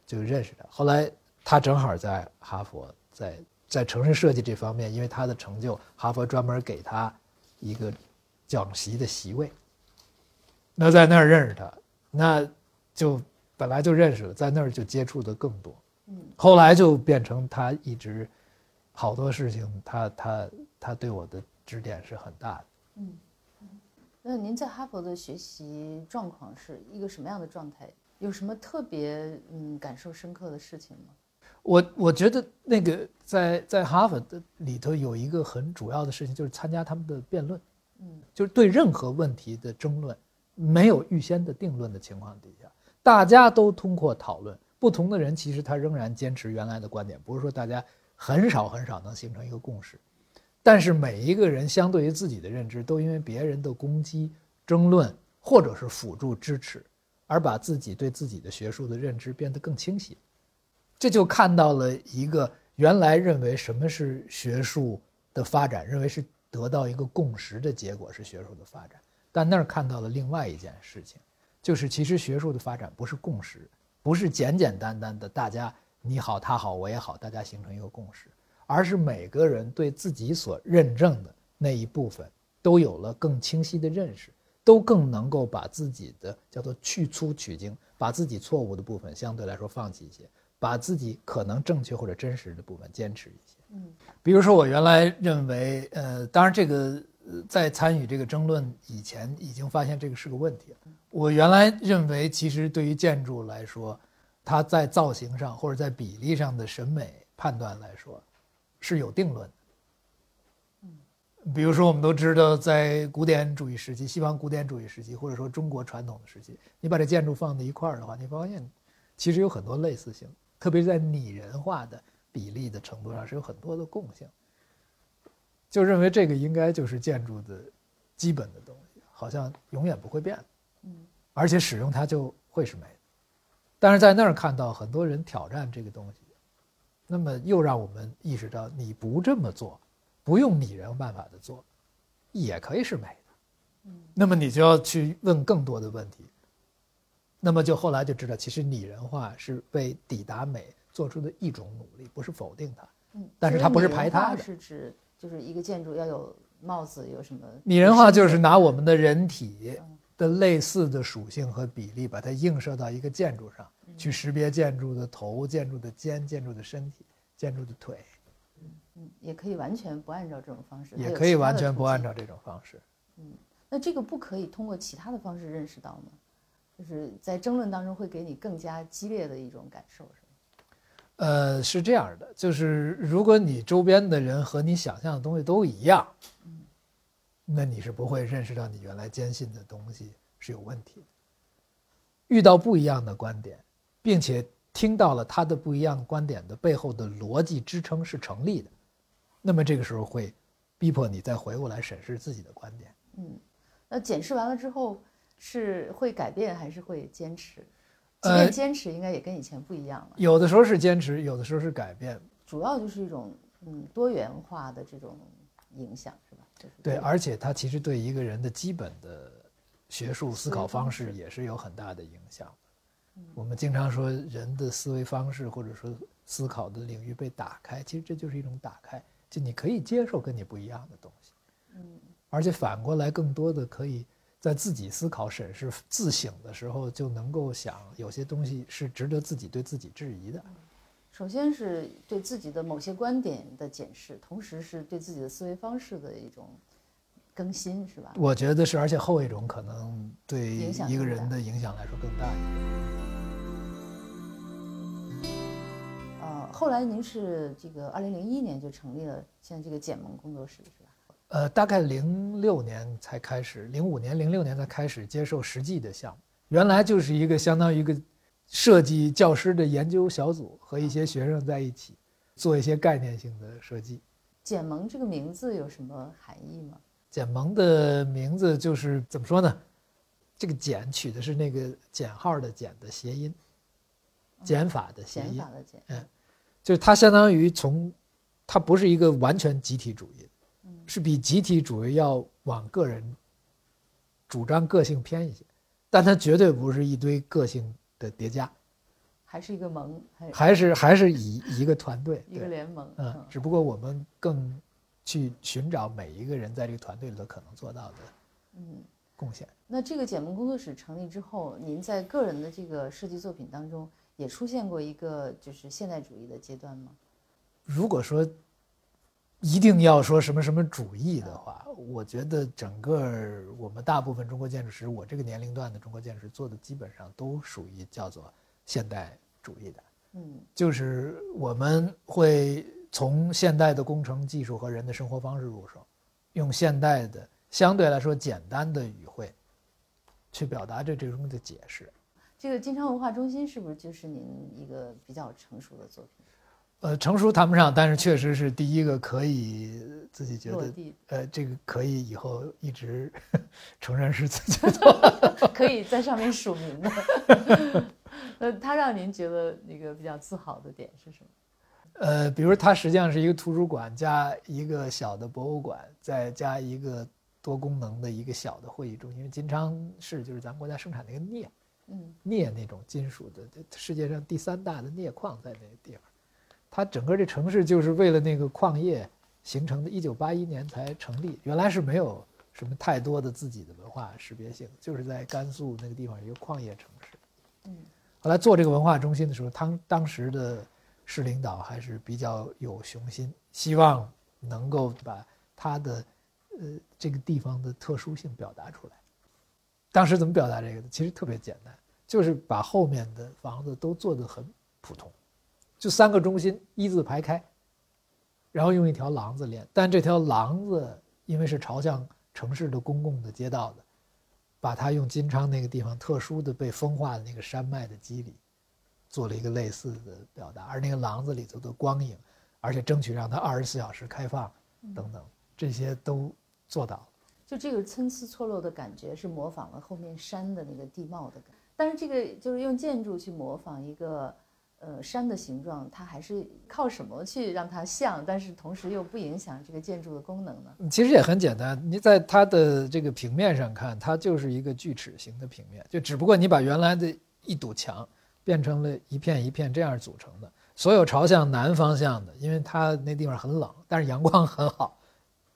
就认识他。后来他正好在哈佛，在在城市设计这方面，因为他的成就，哈佛专门给他一个讲席的席位。那在那儿认识他，那就本来就认识了，在那儿就接触的更多。后来就变成他一直好多事情，他他他对我的指点是很大的。嗯，那您在哈佛的学习状况是一个什么样的状态？有什么特别嗯感受深刻的事情吗？我我觉得那个在在哈佛的里头有一个很主要的事情，就是参加他们的辩论。嗯，就是对任何问题的争论，没有预先的定论的情况底下，大家都通过讨论。不同的人其实他仍然坚持原来的观点，不是说大家很少很少能形成一个共识，但是每一个人相对于自己的认知，都因为别人的攻击、争论或者是辅助支持，而把自己对自己的学术的认知变得更清晰。这就看到了一个原来认为什么是学术的发展，认为是得到一个共识的结果是学术的发展，但那儿看到了另外一件事情，就是其实学术的发展不是共识。不是简简单单的大家你好他好我也好，大家形成一个共识，而是每个人对自己所认证的那一部分都有了更清晰的认识，都更能够把自己的叫做去粗取精，把自己错误的部分相对来说放弃一些，把自己可能正确或者真实的部分坚持一些。嗯，比如说我原来认为，呃，当然这个在参与这个争论以前已经发现这个是个问题了。我原来认为，其实对于建筑来说，它在造型上或者在比例上的审美判断来说，是有定论的。嗯，比如说我们都知道，在古典主义时期、西方古典主义时期，或者说中国传统的时期，你把这建筑放在一块儿的话，你发现其实有很多类似性，特别是在拟人化的比例的程度上是有很多的共性。就认为这个应该就是建筑的基本的东西，好像永远不会变。而且使用它就会是美的，但是在那儿看到很多人挑战这个东西，那么又让我们意识到，你不这么做，不用拟人办法的做，也可以是美的。那么你就要去问更多的问题。那么就后来就知道，其实拟人化是为抵达美做出的一种努力，不是否定它。嗯，但是它不是排他的。是指就是一个建筑要有帽子，有什么？拟人化就是拿我们的人体。的类似的属性和比例，把它映射到一个建筑上，去识别建筑的头、建筑的肩、建筑的身体、建筑的腿，嗯，也可以完全不按照这种方式，也可以完全不按照。这种方式。嗯，那这个不可以通过其他的方式认识到吗？就是在争论当中会给你更加激烈的一种感受，是吗？呃，是这样的，就是如果你周边的人和你想象的东西都一样，嗯，那你是不会认识到你原来坚信的东西是有问题的。遇到不一样的观点，并且听到了他的不一样观点的背后的逻辑支撑是成立的，那么这个时候会逼迫你再回过来审视自己的观点。嗯，那检视完了之后是会改变还是会坚持？即呃便坚持，应该也跟以前不一样了。有的时候是坚持，有的时候是改变。主要就是一种嗯多元化的这种影响，是吧？就是对，而且它其实对一个人的基本的学术思考方式也是有很大的影响的。我们经常说人的思维方式或者说思考的领域被打开，其实这就是一种打开，就你可以接受跟你不一样的东西，嗯而且反过来更多的可以在自己思考审视自省的时候，就能够想有些东西是值得自己对自己质疑的。首先是对自己的某些观点的检视，同时是对自己的思维方式的一种更新，是吧？我觉得是，而且后一种可能对一个人的影响来说更大一点。呃，后来您是这个二零零一年就成立了现在这个简盟工作室，是吧？呃，大概零六年才开始，零五年、零六年才开始接受实际的项目。原来就是一个相当于一个设计教师的研究小组，和一些学生在一起做一些概念性的设计。简盟这个名字有什么含义吗？简盟的名字就是怎么说呢？这个“简”取的是那个减号的“减”的谐音，减法的谐音减法，的减，嗯就是它相当于从，它不是一个完全集体主义是比集体主义要往个人主张个性偏一些，但它绝对不是一堆个性的叠加，还是一个盟，还还是还是以一个团队，[laughs] 一个，联盟。嗯，只不过我们更去寻找每一个人在这个团队里头可能做到的嗯。贡献。那这个简盟工作室成立之后，您在个人的这个设计作品当中也出现过一个就是现代主义的阶段吗？如果说一定要说什么什么主义的话，我觉得整个我们大部分中国建筑师，我这个年龄段的中国建筑师做的基本上都属于叫做现代主义的，嗯。就是我们会从现代的工程技术和人的生活方式入手，用现代的相对来说简单的语汇，去表达这这种的解释。这个金昌文化中心是不是就是您一个比较成熟的作品呃，成熟谈不上，但是确实是第一个可以自己觉得，呃，这个可以以后一直 [laughs] 承认是自己的。[laughs] 可以在上面署名的。[laughs] 那它让您觉得那个比较自豪的点是什么？呃，比如它实际上是一个图书馆加一个小的博物馆，再加一个多功能的一个小的会议中心。因为金昌市就是咱们国家生产那个镍，嗯镍那种金属的，世界上第三大的镍矿在那个地方。它整个这城市就是为了那个矿业形成的，一九八一年才成立。原来是没有什么太多的自己的文化识别性，就是在甘肃那个地方一个矿业城市。嗯后来做这个文化中心的时候，当当时的市领导还是比较有雄心，希望能够把他的呃这个地方的特殊性表达出来。当时怎么表达这个的？其实特别简单，就是把后面的房子都做得很普通，就三个中心一字排开，然后用一条廊子连，但这条廊子因为是朝向城市的公共的街道的，把它用金昌那个地方特殊的被风化的那个山脉的肌理，做了一个类似的表达，而那个廊子里头的光影，而且争取让它二十四小时开放，等等，这些都做到了。就这个参差错落的感觉是模仿了后面山的那个地貌的感觉，但是这个就是用建筑去模仿一个呃山的形状，它还是靠什么去让它像，但是同时又不影响这个建筑的功能呢？其实也很简单，你在它的这个平面上看，它就是一个锯齿形的平面，就只不过你把原来的一堵墙变成了一片一片这样组成的。所有朝向南方向的，因为它那地方很冷，但是阳光很好，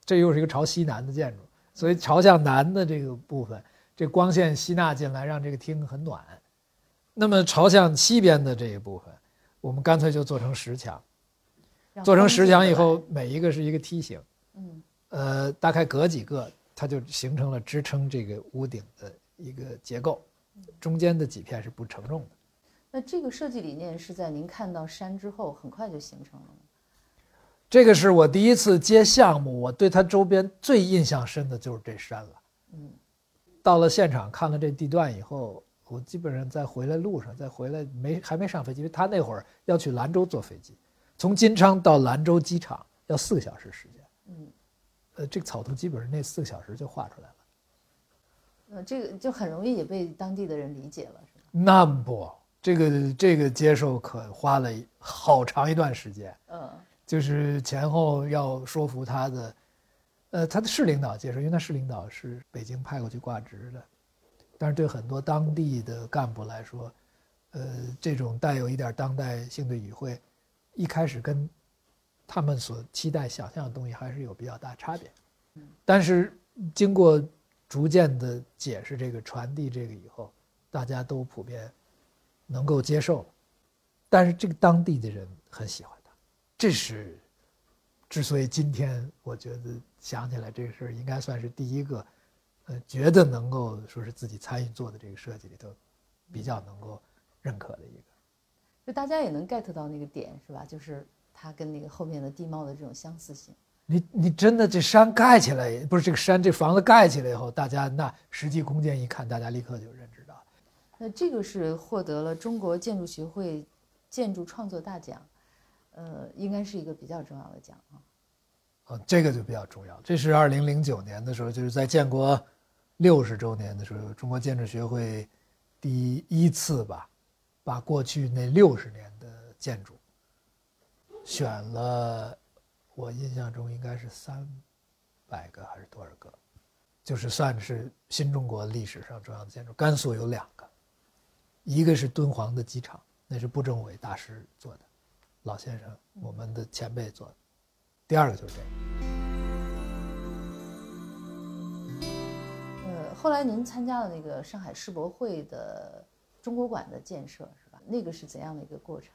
这又是一个朝西南的建筑，所以朝向南的这个部分，这光线吸纳进来，让这个厅很暖。那么朝向西边的这一部分，我们干脆就做成石墙。做成石墙以后，每一个是一个梯形，嗯，呃，大概隔几个，它就形成了支撑这个屋顶的一个结构。中间的几片是不承重的。那这个设计理念是在您看到山之后很快就形成了吗？这个是我第一次接项目，我对它周边最印象深的就是这山了。嗯，到了现场看了这地段以后，我基本上在回来路上，在回来没还没上飞机，因为他那会儿要去兰州坐飞机。从金昌到兰州机场要四个小时时间，嗯，呃，这个草图基本上那四个小时就画出来了，呃，这个就很容易也被当地的人理解了，是吧？那不，这个这个接受可花了好长一段时间，嗯，就是前后要说服他的，呃，他的市领导接受，因为他市领导是北京派过去挂职的，但是对很多当地的干部来说，呃，这种带有一点当代性的语汇。一开始跟他们所期待、想象的东西还是有比较大差别，但是经过逐渐的解释、这个传递这个以后，大家都普遍能够接受了。但是这个当地的人很喜欢他，这是之所以今天我觉得想起来这个事儿，应该算是第一个，呃，觉得能够说是自己参与做的这个设计里头比较能够认可的一个。就大家也能 get 到那个点是吧？就是它跟那个后面的地貌的这种相似性。你你真的这山盖起来，不是这个山这房子盖起来以后，大家那实际空间一看，大家立刻就认知到。那这个是获得了中国建筑学会建筑创作大奖，呃，应该是一个比较重要的奖啊。哦，这个就比较重要。这是二零零九年的时候，就是在建国六十周年的时候，中国建筑学会第一次吧。把过去那六十年的建筑选了，我印象中应该是三百个还是多少个，就是算是新中国历史上重要的建筑。甘肃有两个，一个是敦煌的机场，那是布政委大师做的，老先生，我们的前辈做的。第二个就是这个。后来您参加了那个上海世博会的。中国馆的建设是吧？那个是怎样的一个过程？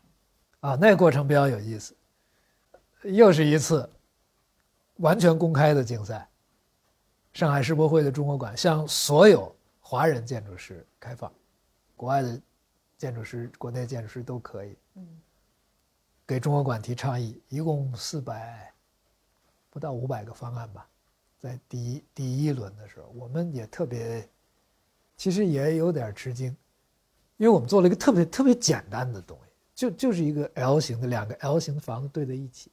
啊，那个过程比较有意思，又是一次完全公开的竞赛。上海世博会的中国馆向所有华人建筑师开放，国外的建筑师、国内建筑师都可以。嗯，给中国馆提倡议，一共四百不到五百个方案吧，在第一第一轮的时候，我们也特别，其实也有点吃惊。因为我们做了一个特别特别简单的东西，就就是一个 L 型的两个 L 型的房子对在一起。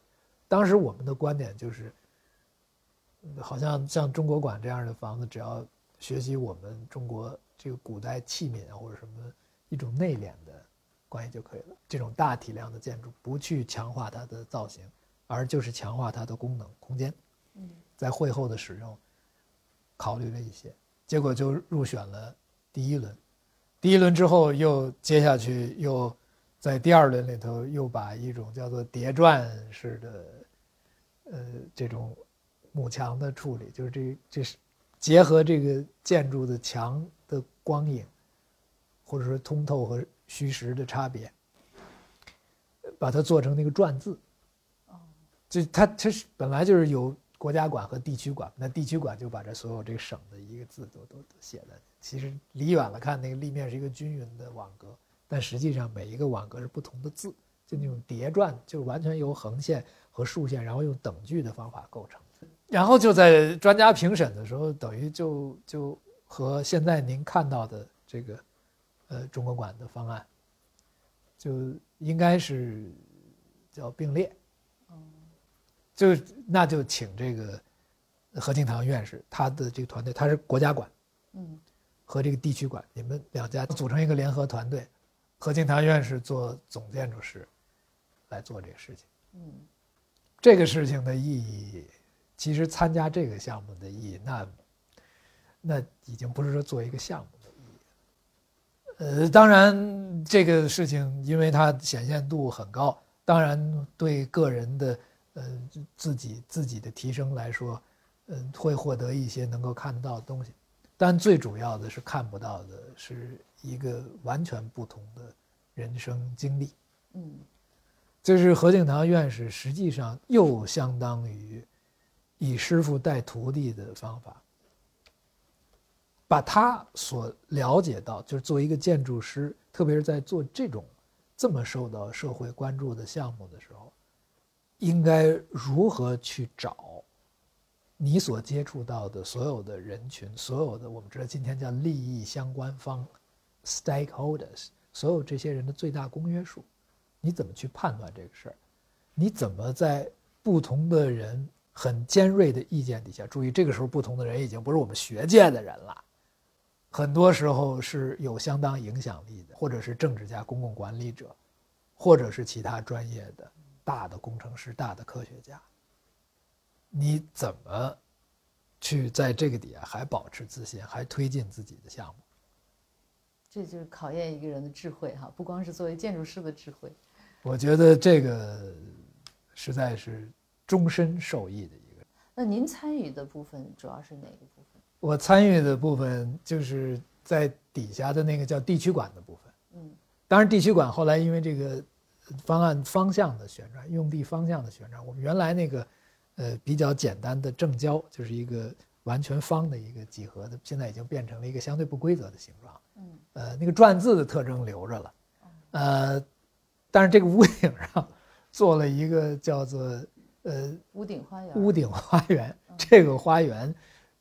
当时我们的观点就是，好像像中国馆这样的房子，只要学习我们中国这个古代器皿或者什么一种内敛的关系就可以了。这种大体量的建筑，不去强化它的造型，而就是强化它的功能空间。嗯，在会后的使用，考虑了一些，结果就入选了第一轮。第一轮之后，又接下去又在第二轮里头又把一种叫做叠转式的，呃，这种幕墙的处理，就是这这是结合这个建筑的墙的光影，或者说通透和虚实的差别，把它做成那个篆字。哦，就它它是本来就是有国家馆和地区馆，那地区馆就把这所有这个省的一个字都都写的。其实离远了看，那个立面是一个均匀的网格，但实际上每一个网格是不同的字，就那种叠转，就完全由横线和竖线，然后用等距的方法构成。然后就在专家评审的时候，等于就就和现在您看到的这个，呃，中国馆的方案，就应该是叫并列。就那就请这个何敬堂院士，他的这个团队，他是国家馆，嗯。和这个地区馆，你们两家组成一个联合团队，何敬堂院士做总建筑师，来做这个事情。嗯，这个事情的意义，其实参加这个项目的意义，那那已经不是说做一个项目的意义。呃，当然这个事情，因为它显现度很高，当然对个人的呃自己自己的提升来说，嗯，会获得一些能够看得到的东西。但最主要的是看不到的，是一个完全不同的人生经历。嗯，就是何敬堂院士实际上又相当于以师傅带徒弟的方法，把他所了解到，就是作为一个建筑师，特别是在做这种这么受到社会关注的项目的时候，应该如何去找你所接触到的所有的人群，所有的我们知道今天叫利益相关方 （stakeholders），所有这些人的最大公约数。你怎么去判断这个事儿？你怎么在不同的人很尖锐的意见底下？注意，这个时候不同的人已经不是我们学界的人了，很多时候是有相当影响力的，或者是政治家、公共管理者，或者是其他专业的大的工程师、大的科学家。你怎么去在这个底下还保持自信，还推进自己的项目？这就是考验一个人的智慧哈，不光是作为建筑师的智慧。我觉得这个实在是终身受益的一个。那您参与的部分主要是哪个部分？我参与的部分就是在底下的那个叫地区馆的部分。嗯，当然地区馆后来因为这个方案方向的旋转，用地方向的旋转，我们原来那个呃比较简单的正交，就是一个完全方的一个几何的，现在已经变成了一个相对不规则的形状。嗯，呃，那个篆字的特征留着了，呃。但是这个屋顶上做了一个叫做呃屋顶花园，屋顶花园。这个花园，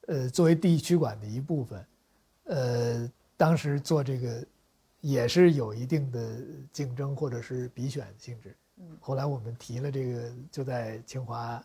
呃，作为地区馆的一部分，呃，当时做这个也是有一定的竞争或者是比选性质。后来我们提了这个，就在清华，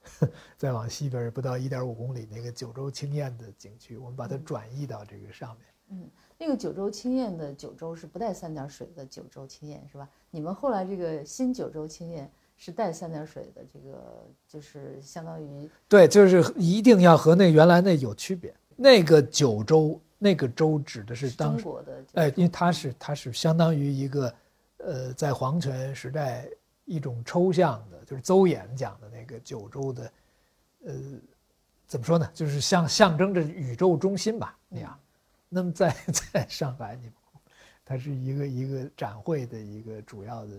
[laughs] 再往西边不到一点五公里那个九州青雁的景区，我们把它转移到这个上面。嗯。那个九州青雁的九州是不带三点水的九州青雁是吧？你们后来这个新九州青雁是带三点水的，这个就是相当于对，就是一定要和那原来那有区别。那个九州那个州指的是当中国的哎，因为它是它是相当于一个呃，在皇权时代一种抽象的，就是邹衍讲的那个九州的呃，怎么说呢？就是象象征着宇宙中心吧那样。那么在 [laughs] 在上海，你它是一个一个展会的一个主要的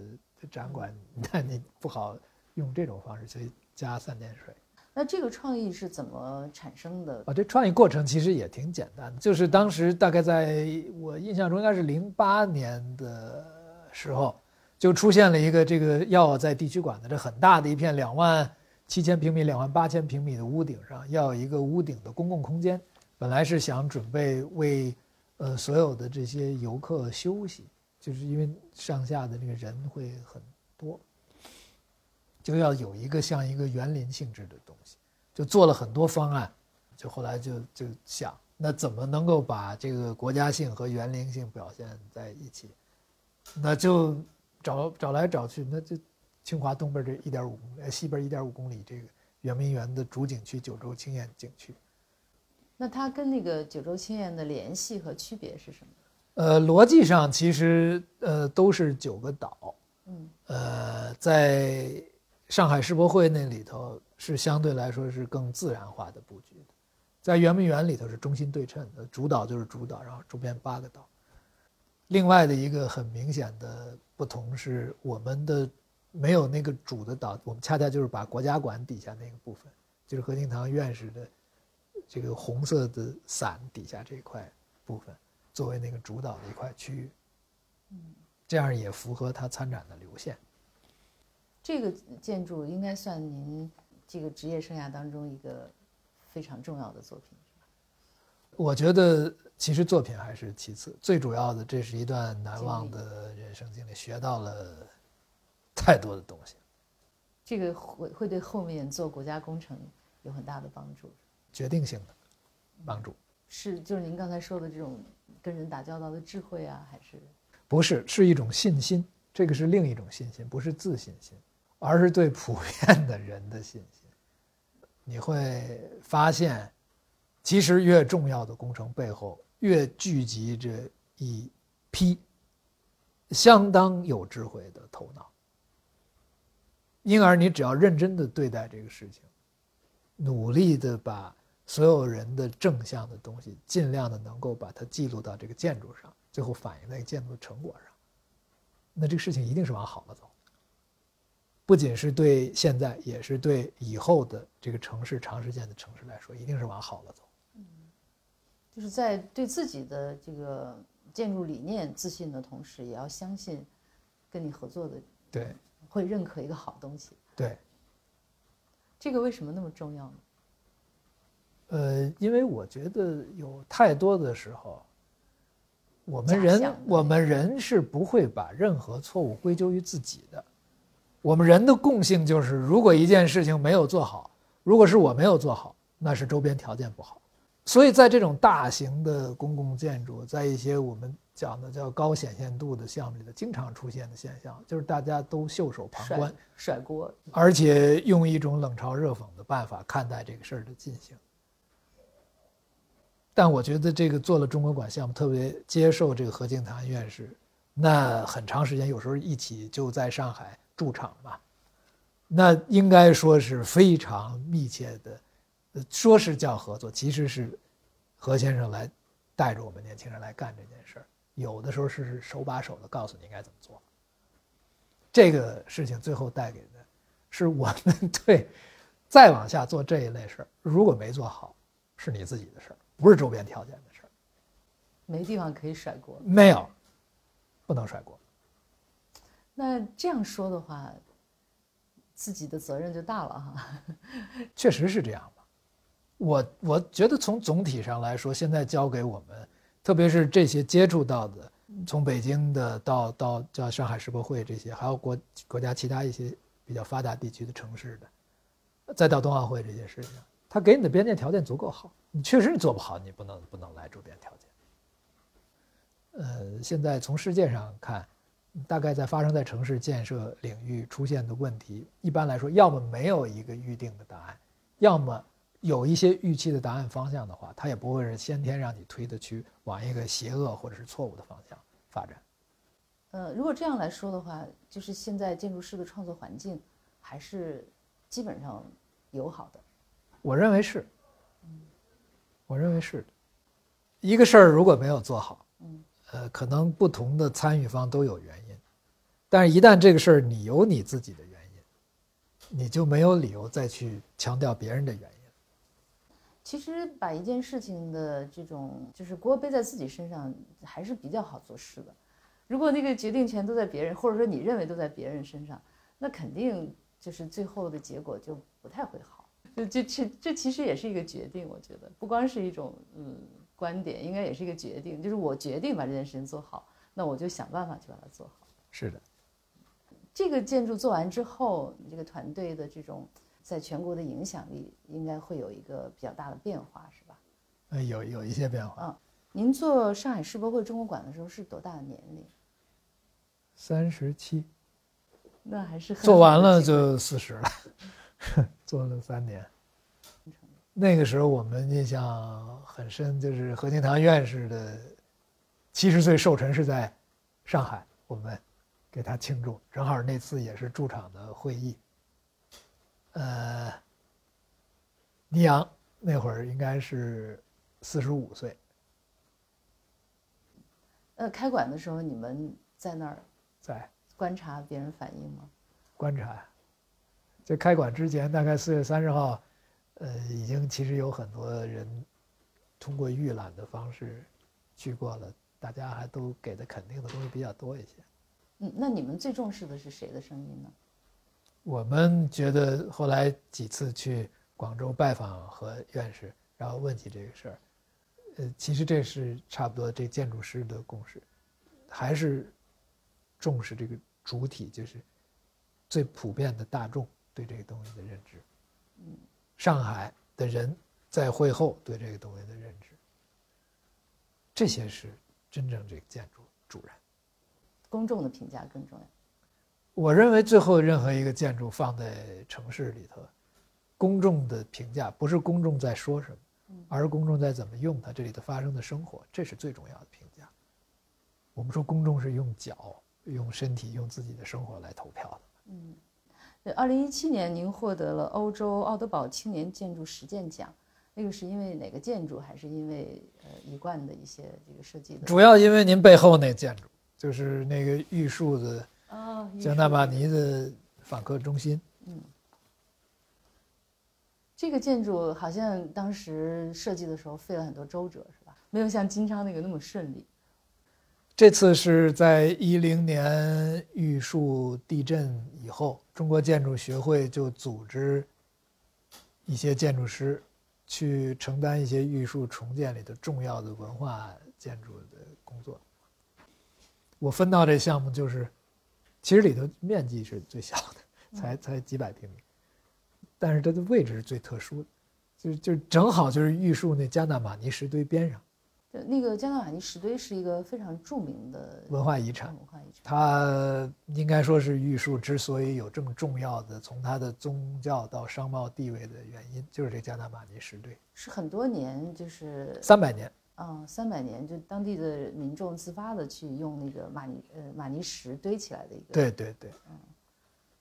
展馆，[laughs] 那你不好用这种方式去加三点水。那这个创意是怎么产生的？啊，这创意过程其实也挺简单的，就是当时大概在我印象中应该是零八年的时候，就出现了一个这个要在地区馆的这很大的一片两万七千平米、两万八千平米的屋顶上要有一个屋顶的公共空间。本来是想准备为，呃，所有的这些游客休息，就是因为上下的那个人会很多，就要有一个像一个园林性质的东西，就做了很多方案，就后来就就想，那怎么能够把这个国家性和园林性表现在一起？那就找找来找去，那就清华东边这一点五公里，西边一点五公里这个圆明园的主景区九州青燕景区。那它跟那个九州青燕的联系和区别是什么？呃，逻辑上其实呃都是九个岛，嗯，呃，在上海世博会那里头是相对来说是更自然化的布局的，在圆明园里头是中心对称的，主岛就是主岛，然后周边八个岛。另外的一个很明显的不同是，我们的没有那个主的岛，我们恰恰就是把国家馆底下那个部分，就是何敬堂院士的。这个红色的伞底下这一块部分，作为那个主导的一块区域，嗯，这样也符合它参展的流线。这个建筑应该算您这个职业生涯当中一个非常重要的作品，是吧？我觉得其实作品还是其次，最主要的这是一段难忘的人生经历，学到了太多的东西。这个会会对后面做国家工程有很大的帮助。决定性的帮助是，就是您刚才说的这种跟人打交道的智慧啊，还是不是？是一种信心，这个是另一种信心，不是自信心，而是对普遍的人的信心。[laughs] 你会发现，其实越重要的工程背后，越聚集着一批相当有智慧的头脑。因而，你只要认真的对待这个事情。努力的把所有人的正向的东西，尽量的能够把它记录到这个建筑上，最后反映在建筑成果上，那这个事情一定是往好了走。不仅是对现在，也是对以后的这个城市长时间的城市来说，一定是往好了走。嗯，就是在对自己的这个建筑理念自信的同时，也要相信跟你合作的对会认可一个好东西。对，这个为什么那么重要呢？呃，因为我觉得有太多的时候，我们人我们人是不会把任何错误归咎于自己的。我们人的共性就是，如果一件事情没有做好，如果是我没有做好，那是周边条件不好。所以在这种大型的公共建筑，在一些我们讲的叫高显现度的项目里头，经常出现的现象，就是大家都袖手旁观、甩锅，而且用一种冷嘲热讽的办法看待这个事儿的进行。但我觉得这个做了中国馆项目，特别接受这个何敬堂院士，那很长时间有时候一起就在上海驻场嘛，那应该说是非常密切的，说是叫合作，其实是何先生来带着我们年轻人来干这件事儿，有的时候是手把手的告诉你应该怎么做。这个事情最后带给的，是我们 [laughs] 对再往下做这一类事儿，如果没做好，是你自己的事儿。不是周边条件的事儿，没地方可以甩锅。没有，不能甩锅。那这样说的话，自己的责任就大了哈。[laughs] 确实是这样吧？我我觉得从总体上来说，现在交给我们，特别是这些接触到的，从北京的到到叫上海世博会这些，还有国国家其他一些比较发达地区的城市的，再到冬奥会这些事情。他给你的边界条件足够好，你确实你做不好，你不能不能来周边条件。呃，现在从世界上看，大概在发生在城市建设领域出现的问题，一般来说，要么没有一个预定的答案，要么有一些预期的答案方向的话，它也不会是先天让你推的去往一个邪恶或者是错误的方向发展。呃，如果这样来说的话，就是现在建筑师的创作环境还是基本上友好的。我认为是，我认为是的。一个事儿如果没有做好，嗯呃，可能不同的参与方都有原因，但是一旦这个事儿你有你自己的原因，你就没有理由再去强调别人的原因。其实把一件事情的这种就是锅背在自己身上还是比较好做事的。如果那个决定权都在别人，或者说你认为都在别人身上，那肯定就是最后的结果就不太会好。就这这这其实也是一个决定，我觉得不光是一种嗯观点，应该也是一个决定。就是我决定把这件事情做好，那我就想办法去把它做好。是的，这个建筑做完之后，这个团队的这种在全国的影响力应该会有一个比较大的变化，是吧？呃，有有一些变化。嗯，您做上海世博会中国馆的时候是多大的年龄？三十七。那还是做完了就四十了。[laughs] 做了三年，那个时候我们印象很深，就是何庆堂院士的七十岁寿辰是在上海，我们给他庆祝，正好那次也是驻场的会议。呃，尼昂那会儿应该是四十五岁。呃，开馆的时候你们在那儿在观察别人反应吗？观察。在开馆之前，大概四月三十号，呃，已经其实有很多人通过预览的方式去过了，大家还都给的肯定的东西比较多一些。嗯，那你们最重视的是谁的声音呢？我们觉得后来几次去广州拜访何院士，然后问起这个事儿，呃，其实这是差不多这建筑师的共识，还是重视这个主体，就是最普遍的大众。对这个东西的认知，嗯，上海的人在会后对这个东西的认知，这些是真正这个建筑主人，公众的评价更重要。我认为最后任何一个建筑放在城市里头，公众的评价不是公众在说什么，而是公众在怎么用它，这里头发生的生活，这是最重要的评价。我们说公众是用脚、用身体、用自己的生活来投票的，嗯。二零一七年，您获得了欧洲奥德堡青年建筑实践奖，那个是因为哪个建筑，还是因为呃一贯的一些这个设计的？主要因为您背后那建筑，就是那个玉树的啊，加纳玛尼的访客中心。嗯，这个建筑好像当时设计的时候费了很多周折，是吧？没有像金昌那个那么顺利。这次是在一零年玉树地震以后，中国建筑学会就组织一些建筑师去承担一些玉树重建里的重要的文化建筑的工作。我分到这项目就是，其实里头面积是最小的，才才几百平米，但是它的位置是最特殊的，就就正好就是玉树那加纳马尼石堆边上。那个加纳马尼石堆是一个非常著名的文化遗产，文化遗产。它应该说是玉树之所以有这么重要的从它的宗教到商贸地位的原因，就是这加纳马尼石堆。是很多年，就是三百年。啊，三百年，就当地的民众自发的去用那个玛尼呃玛尼石堆起来的一个。对对对。嗯，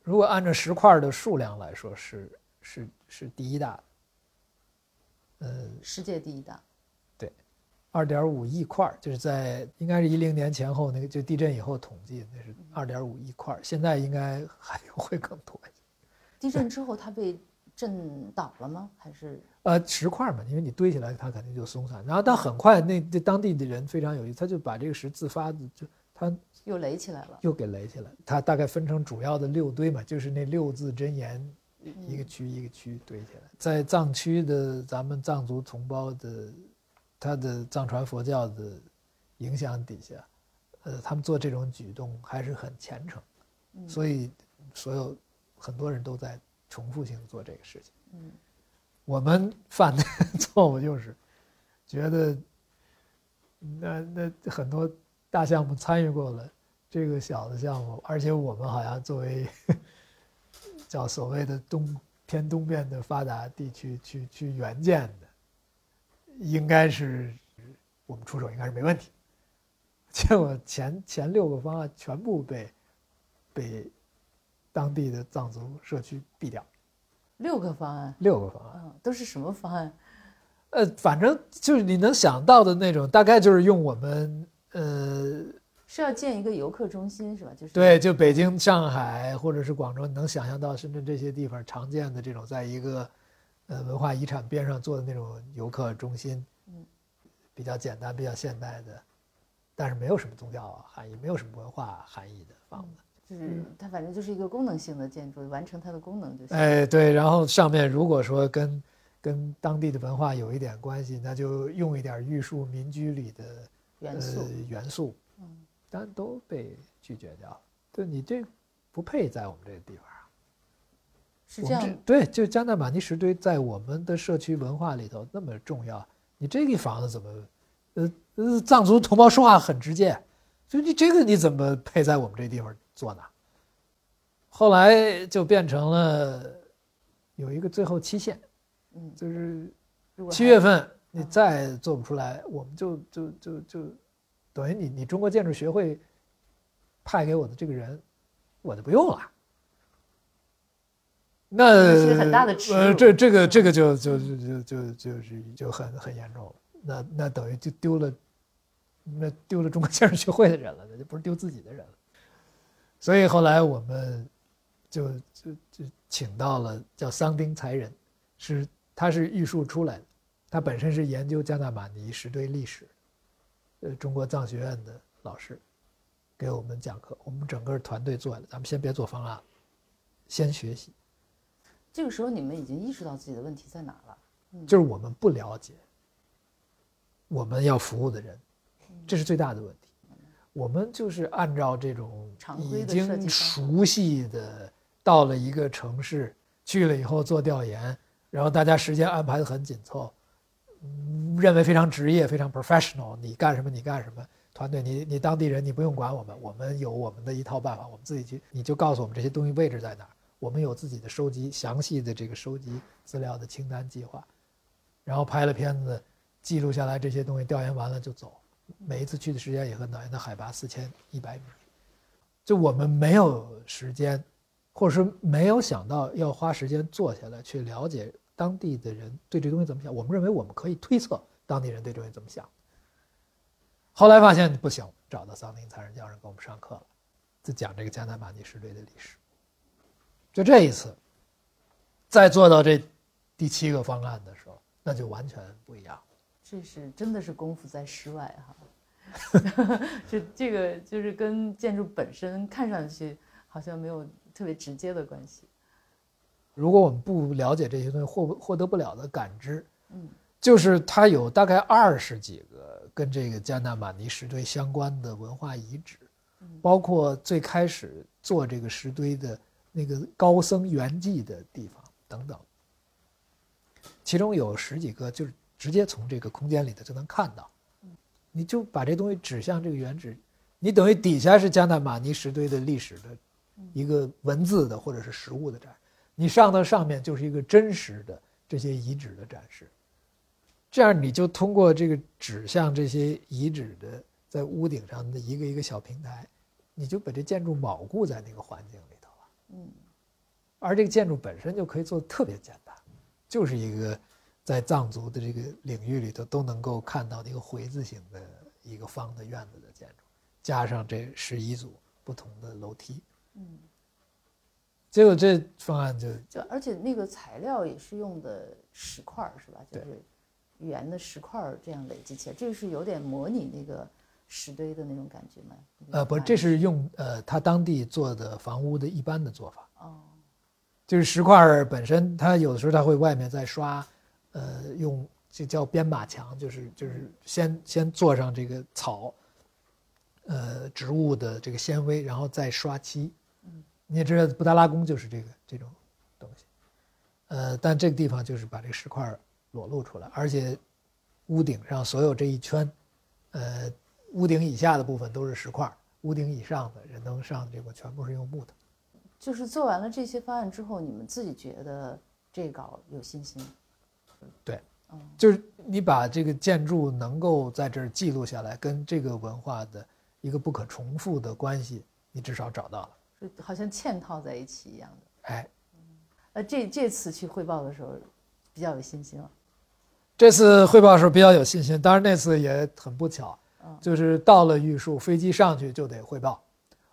如果按照石块的数量来说，是是是第一大的。呃，世界第一大。二点五亿块就是在应该是一零年前后那个就地震以后统计，那是二点五亿块现在应该还会更多一些。地震之后它被震倒了吗？还是呃石块嘛，因为你堆起来它肯定就松散。然后但很快那这当地的人非常有意思，他就把这个石自发的就他又垒起来了，又给垒起来。他大概分成主要的六堆嘛，就是那六字真言，一个区一个区堆起来。在藏区的咱们藏族同胞的。他的藏传佛教的影响底下，呃，他们做这种举动还是很虔诚，所以所有很多人都在重复性做这个事情。嗯，我们犯的 [laughs] 错误就是觉得，那那很多大项目参与过了，这个小的项目，而且我们好像作为 [laughs] 叫所谓的东偏东边的发达地区去去援建的。应该是我们出手应该是没问题，[laughs] 结果前前六个方案全部被被当地的藏族社区毙掉。六个方案，六个方案，嗯，都是什么方案？呃，反正就是你能想到的那种，大概就是用我们呃是要建一个游客中心是吧？就是对，就北京、上海或者是广州，你能想象到深圳这些地方常见的这种，在一个。呃，文化遗产边上做的那种游客中心，嗯，比较简单、比较现代的，但是没有什么宗教含义，没有什么文化含义的房子，就是它反正就是一个功能性的建筑，完成它的功能就行。哎，对，然后上面如果说跟跟当地的文化有一点关系，那就用一点玉树民居里的元素元素，嗯，但都被拒绝掉了。对你这不配在我们这个地方啊。是这样，对，就加纳马尼石堆在我们的社区文化里头那么重要，你这个房子怎么，呃呃，藏族同胞说话很直接，就你这个你怎么配在我们这地方做呢？后来就变成了有一个最后期限，嗯，就是七月份你再做不出来，我们就就就就等于你你中国建筑学会派给我的这个人，我就不用了。那是很大的呃，这这个这个就就就就就就是就很很严重了。那那等于就丢了，那丢了中国建筑学会的人了，那就不是丢自己的人了。所以后来我们就就就请到了叫桑丁才人，是他是玉树出来的，他本身是研究加纳马尼石堆历史，呃，中国藏学院的老师，给我们讲课。我们整个团队做的，咱们先别做方案，先学习。这个时候你们已经意识到自己的问题在哪了，就是我们不了解我们要服务的人，这是最大的问题。我们就是按照这种已经熟悉的，到了一个城市去了以后做调研，然后大家时间安排的很紧凑，认为非常职业、非常 professional，你干什么你干什么，团队你你当地人你不用管我们，我们有我们的一套办法，我们自己去，你就告诉我们这些东西位置在哪儿。我们有自己的收集详细的这个收集资料的清单计划，然后拍了片子，记录下来这些东西，调研完了就走。每一次去的时间也很短，那海拔四千一百米，就我们没有时间，或者说没有想到要花时间坐下来去了解当地的人对这东西怎么想，我们认为我们可以推测当地人对这东西怎么想。后来发现不行，找到桑林才人教授给我们上课了，就讲这个加纳马尼石堆的历史。就这一次，再做到这第七个方案的时候，那就完全不一样。这是真的是功夫在室外哈。[laughs] 这这个就是跟建筑本身看上去好像没有特别直接的关系。如果我们不了解这些东西，获获得不了的感知，嗯，就是它有大概二十几个跟这个加纳马尼石堆相关的文化遗址，包括最开始做这个石堆的那个高僧圆寂的地方等等，其中有十几个就是直接从这个空间里头就能看到。你就把这东西指向这个原址，你等于底下是加纳马尼石堆的历史的一个文字的或者是实物的展，你上到上面就是一个真实的这些遗址的展示，这样你就通过这个指向这些遗址的在屋顶上的一个一个小平台，你就把这建筑锚固在那个环境里头了。嗯，而这个建筑本身就可以做的特别简单，就是一个。在藏族的这个领域里头，都能够看到的一个回字形的一个方的院子的建筑，加上这十一组不同的楼梯，嗯，结果这方案就就而且那个材料也是用的石块是吧？就是圆的石块这样累积起来，这个是有点模拟那个石堆的那种感觉吗？呃，不，这是用呃他当地做的房屋的一般的做法哦，就是石块本身，它有的时候它会外面再刷。呃，用就叫编码墙，就是就是先先做上这个草，呃，植物的这个纤维，然后再刷漆。嗯，你也知道布达拉宫就是这个这种东西。呃，但这个地方就是把这个石块裸露出来，而且屋顶上所有这一圈，呃，屋顶以下的部分都是石块，屋顶以上的人能上的这个全部是用木头。就是做完了这些方案之后，你们自己觉得这稿有信心？对，就是你把这个建筑能够在这儿记录下来，跟这个文化的一个不可重复的关系，你至少找到了，就好像嵌套在一起一样的。哎，呃，这这次去汇报的时候，比较有信心了。这次汇报的时候比较有信心，当然那次也很不巧，就是到了玉树，飞机上去就得汇报，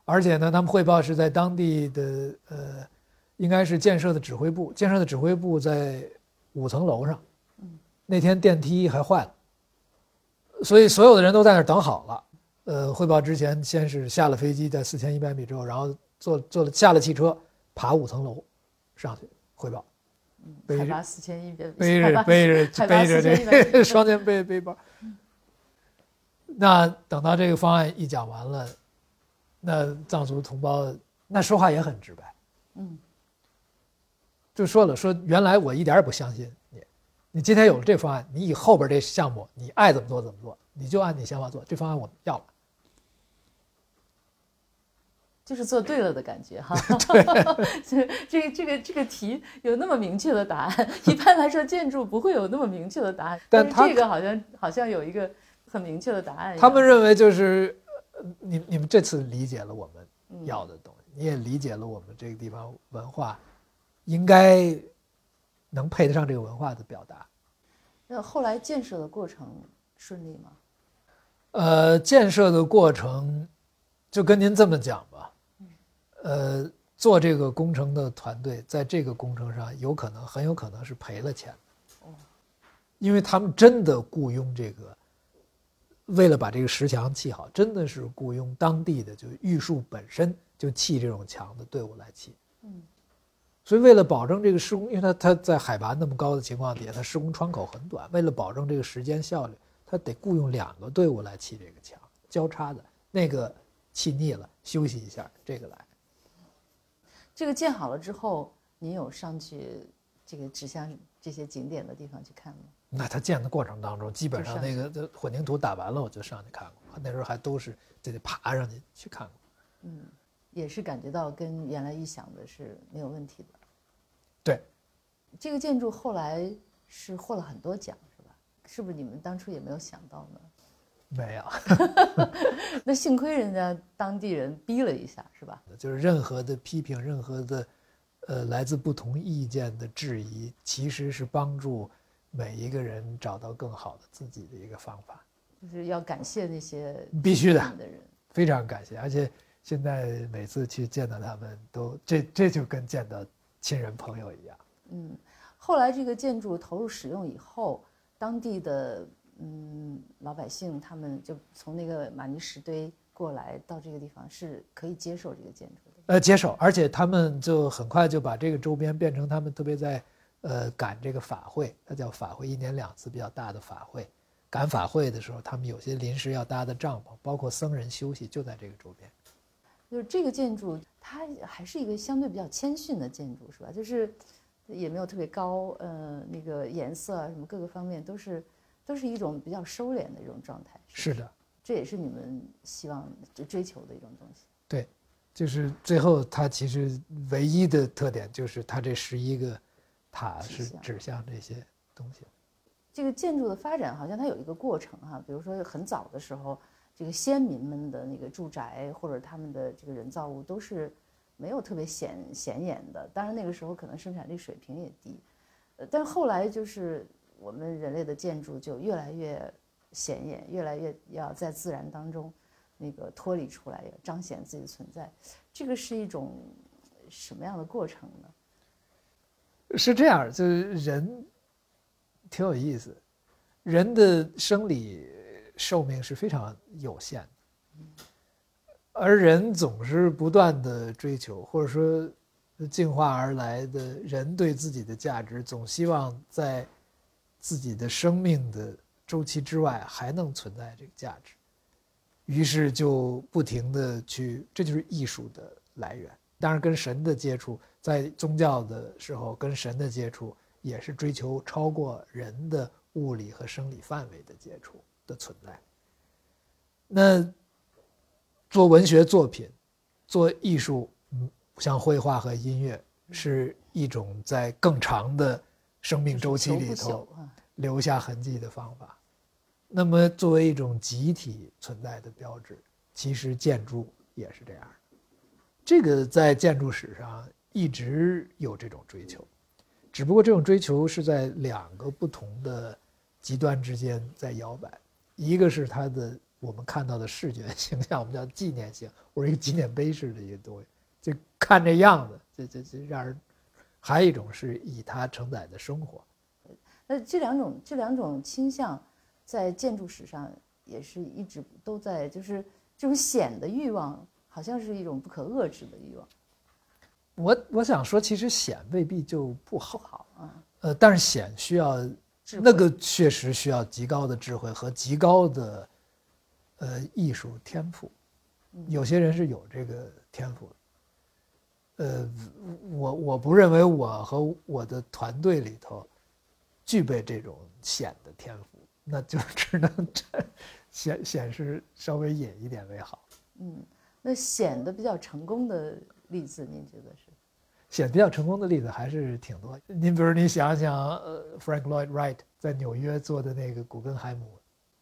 而且呢，他们汇报是在当地的呃，应该是建设的指挥部，建设的指挥部在。五层楼上，那天电梯还坏了，所以所有的人都在那儿等好了。呃，汇报之前，先是下了飞机，在四千一百米之后，然后坐坐了下了汽车，爬五层楼上去汇报。海拔四千一百米，背着背着背着这 [laughs] 双肩背背包。那等到这个方案一讲完了，那藏族同胞那说话也很直白。嗯。就说了，说原来我一点也不相信你，你今天有了这方案，你以后边这项目你爱怎么做怎么做，你就按你想法做。这方案我们要了，就是做对了的感觉哈。[laughs] 对，这这这个这个题有那么明确的答案，一般来说建筑不会有那么明确的答案，但是这个好像好像有一个很明确的答案。他们认为就是你你们这次理解了我们要的东西，你也理解了我们这个地方文化。应该能配得上这个文化的表达。那后来建设的过程顺利吗？呃，建设的过程就跟您这么讲吧。呃，做这个工程的团队在这个工程上有可能很有可能是赔了钱。哦。因为他们真的雇佣这个，为了把这个石墙砌好，真的是雇佣当地的就玉树本身就砌这种墙的队伍来砌。嗯。所以，为了保证这个施工，因为它它在海拔那么高的情况底下，它施工窗口很短。为了保证这个时间效率，它得雇佣两个队伍来砌这个墙，交叉的。那个砌腻了，休息一下，这个来。这个建好了之后，您有上去这个指向这些景点的地方去看吗？那它建的过程当中，基本上那个混凝土打完了，我就上去看过。那时候还都是得得爬上去去看过。嗯。也是感觉到跟原来预想的是没有问题的。对，这个建筑后来是获了很多奖，是吧？是不是你们当初也没有想到呢？没有。[laughs] 那幸亏人家当地人逼了一下，是吧？就是任何的批评，任何的呃，来自不同意见的质疑，其实是帮助每一个人找到更好的自己的一个方法。就是要感谢那些必须的的人，非常感谢。而且现在每次去见到他们，都这这就跟见到亲人朋友一样。嗯，后来这个建筑投入使用以后，当地的嗯老百姓他们就从那个玛尼石堆过来到这个地方，是可以接受这个建筑的。呃，接受，而且他们就很快就把这个周边变成他们特别在，呃，赶这个法会，它叫法会，一年两次比较大的法会。赶法会的时候，他们有些临时要搭的帐篷，包括僧人休息就在这个周边。就是这个建筑，它还是一个相对比较谦逊的建筑，是吧？就是也没有特别高，呃，那个颜色啊什么各个方面都是都是一种比较收敛的一种状态。是的，这也是你们希望追求的一种东西。对。就是最后，它其实唯一的特点就是它这十一个塔是指向这些东西。这个建筑的发展好像它有一个过程哈，比如说很早的时候，这个先民们的那个住宅或者他们的这个人造物都是没有特别显显眼的，当然那个时候可能生产力水平也低，呃，但后来就是我们人类的建筑就越来越显眼，越来越要在自然当中。那个脱离出来，要彰显自己的存在，这个是一种什么样的过程呢？是这样，就是人挺有意思，人的生理寿命是非常有限的，而人总是不断的追求，或者说进化而来的人对自己的价值，总希望在自己的生命的周期之外还能存在这个价值。于是就不停的去，这就是艺术的来源。当然，跟神的接触，在宗教的时候，跟神的接触也是追求超过人的物理和生理范围的接触的存在。那做文学作品，做艺术，嗯，像绘画和音乐，是一种在更长的生命周期里头留下痕迹的方法。那么，作为一种集体存在的标志，其实建筑也是这样。这个在建筑史上一直有这种追求，只不过这种追求是在两个不同的极端之间在摇摆。一个是它的我们看到的视觉形象，我们叫纪念性，或者一个纪念碑式的一个东西，就看这样子，这这这让人；还有一种是以它承载的生活。那这两种这两种倾向。在建筑史上也是一直都在，就是这种显的欲望，好像是一种不可遏制的欲望。我我想说，其实显未必就不好啊。呃，但是显需要那个确实需要极高的智慧和极高的呃艺术天赋。有些人是有这个天赋的。呃，我我不认为我和我的团队里头具备这种显的天赋。那就只能 [laughs] 显显示稍微隐一点为好。嗯，那显得比较成功的例子，您觉得是？显比较成功的例子还是挺多。您比如你想想，呃，Frank Lloyd Wright 在纽约做的那个古根海姆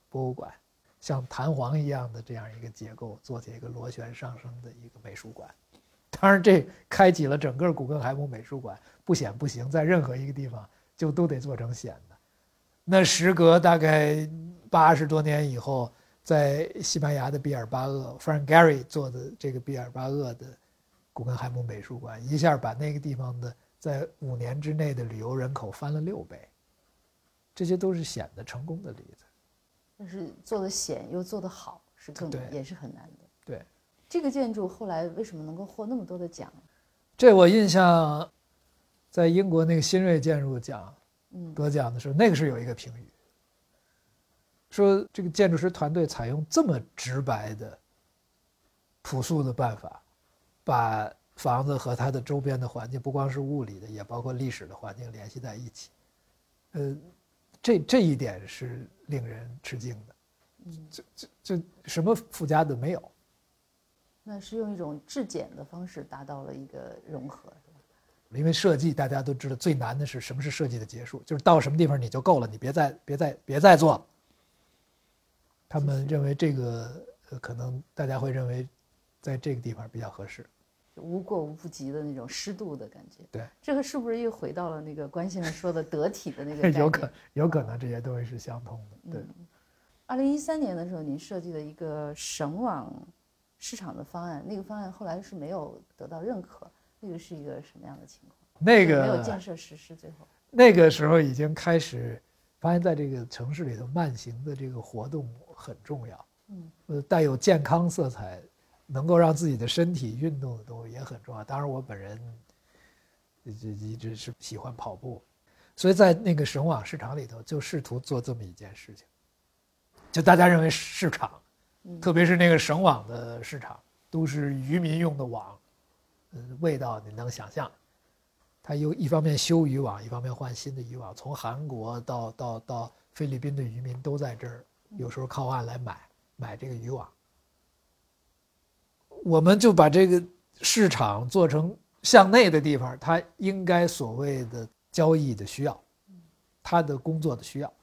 博物馆，像弹簧一样的这样一个结构，做起一个螺旋上升的一个美术馆。当然，这开启了整个古根海姆美术馆，不显不行，在任何一个地方就都得做成显的。那时隔大概八十多年以后，在西班牙的毕尔巴鄂，Frank Gehry 做的这个毕尔巴鄂的古根海姆美术馆，一下把那个地方的在五年之内的旅游人口翻了六倍。这些都是显得成功的例子。但是做的显又做得好，是更也是很难的。对，这个建筑后来为什么能够获那么多的奖？这我印象，在英国那个新锐建筑奖。得奖的时候，那个是有一个评语，说这个建筑师团队采用这么直白的、朴素的办法，把房子和它的周边的环境，不光是物理的，也包括历史的环境联系在一起。呃，这这一点是令人吃惊的。嗯，这这这什么附加的没有？那是用一种质检的方式达到了一个融合。因为设计大家都知道最难的是什么是设计的结束，就是到什么地方你就够了，你别再别再别再做了。他们认为这个可能大家会认为，在这个地方比较合适。无过无不及的那种湿度的感觉。对，这个是不是又回到了那个关先生说的得体的那个？[laughs] 有可有可能这些东西是相通的。对。二零一三年的时候，您设计的一个省网市场的方案，那个方案后来是没有得到认可，那个是一个什么样的情况？那个没有建设实施，最后那个时候已经开始发现，在这个城市里头，慢行的这个活动很重要。嗯，呃，带有健康色彩，能够让自己的身体运动的东西也很重要。当然，我本人就一直是喜欢跑步，所以在那个省网市场里头，就试图做这么一件事情。就大家认为市场，特别是那个省网的市场，都是渔民用的网，嗯，味道你能想象。他又一方面修渔网，一方面换新的渔网，从韩国到到到菲律宾的渔民都在这儿，有时候靠岸来买买这个渔网。我们就把这个市场做成向内的地方，它应该所谓的交易的需要，它的工作的需要，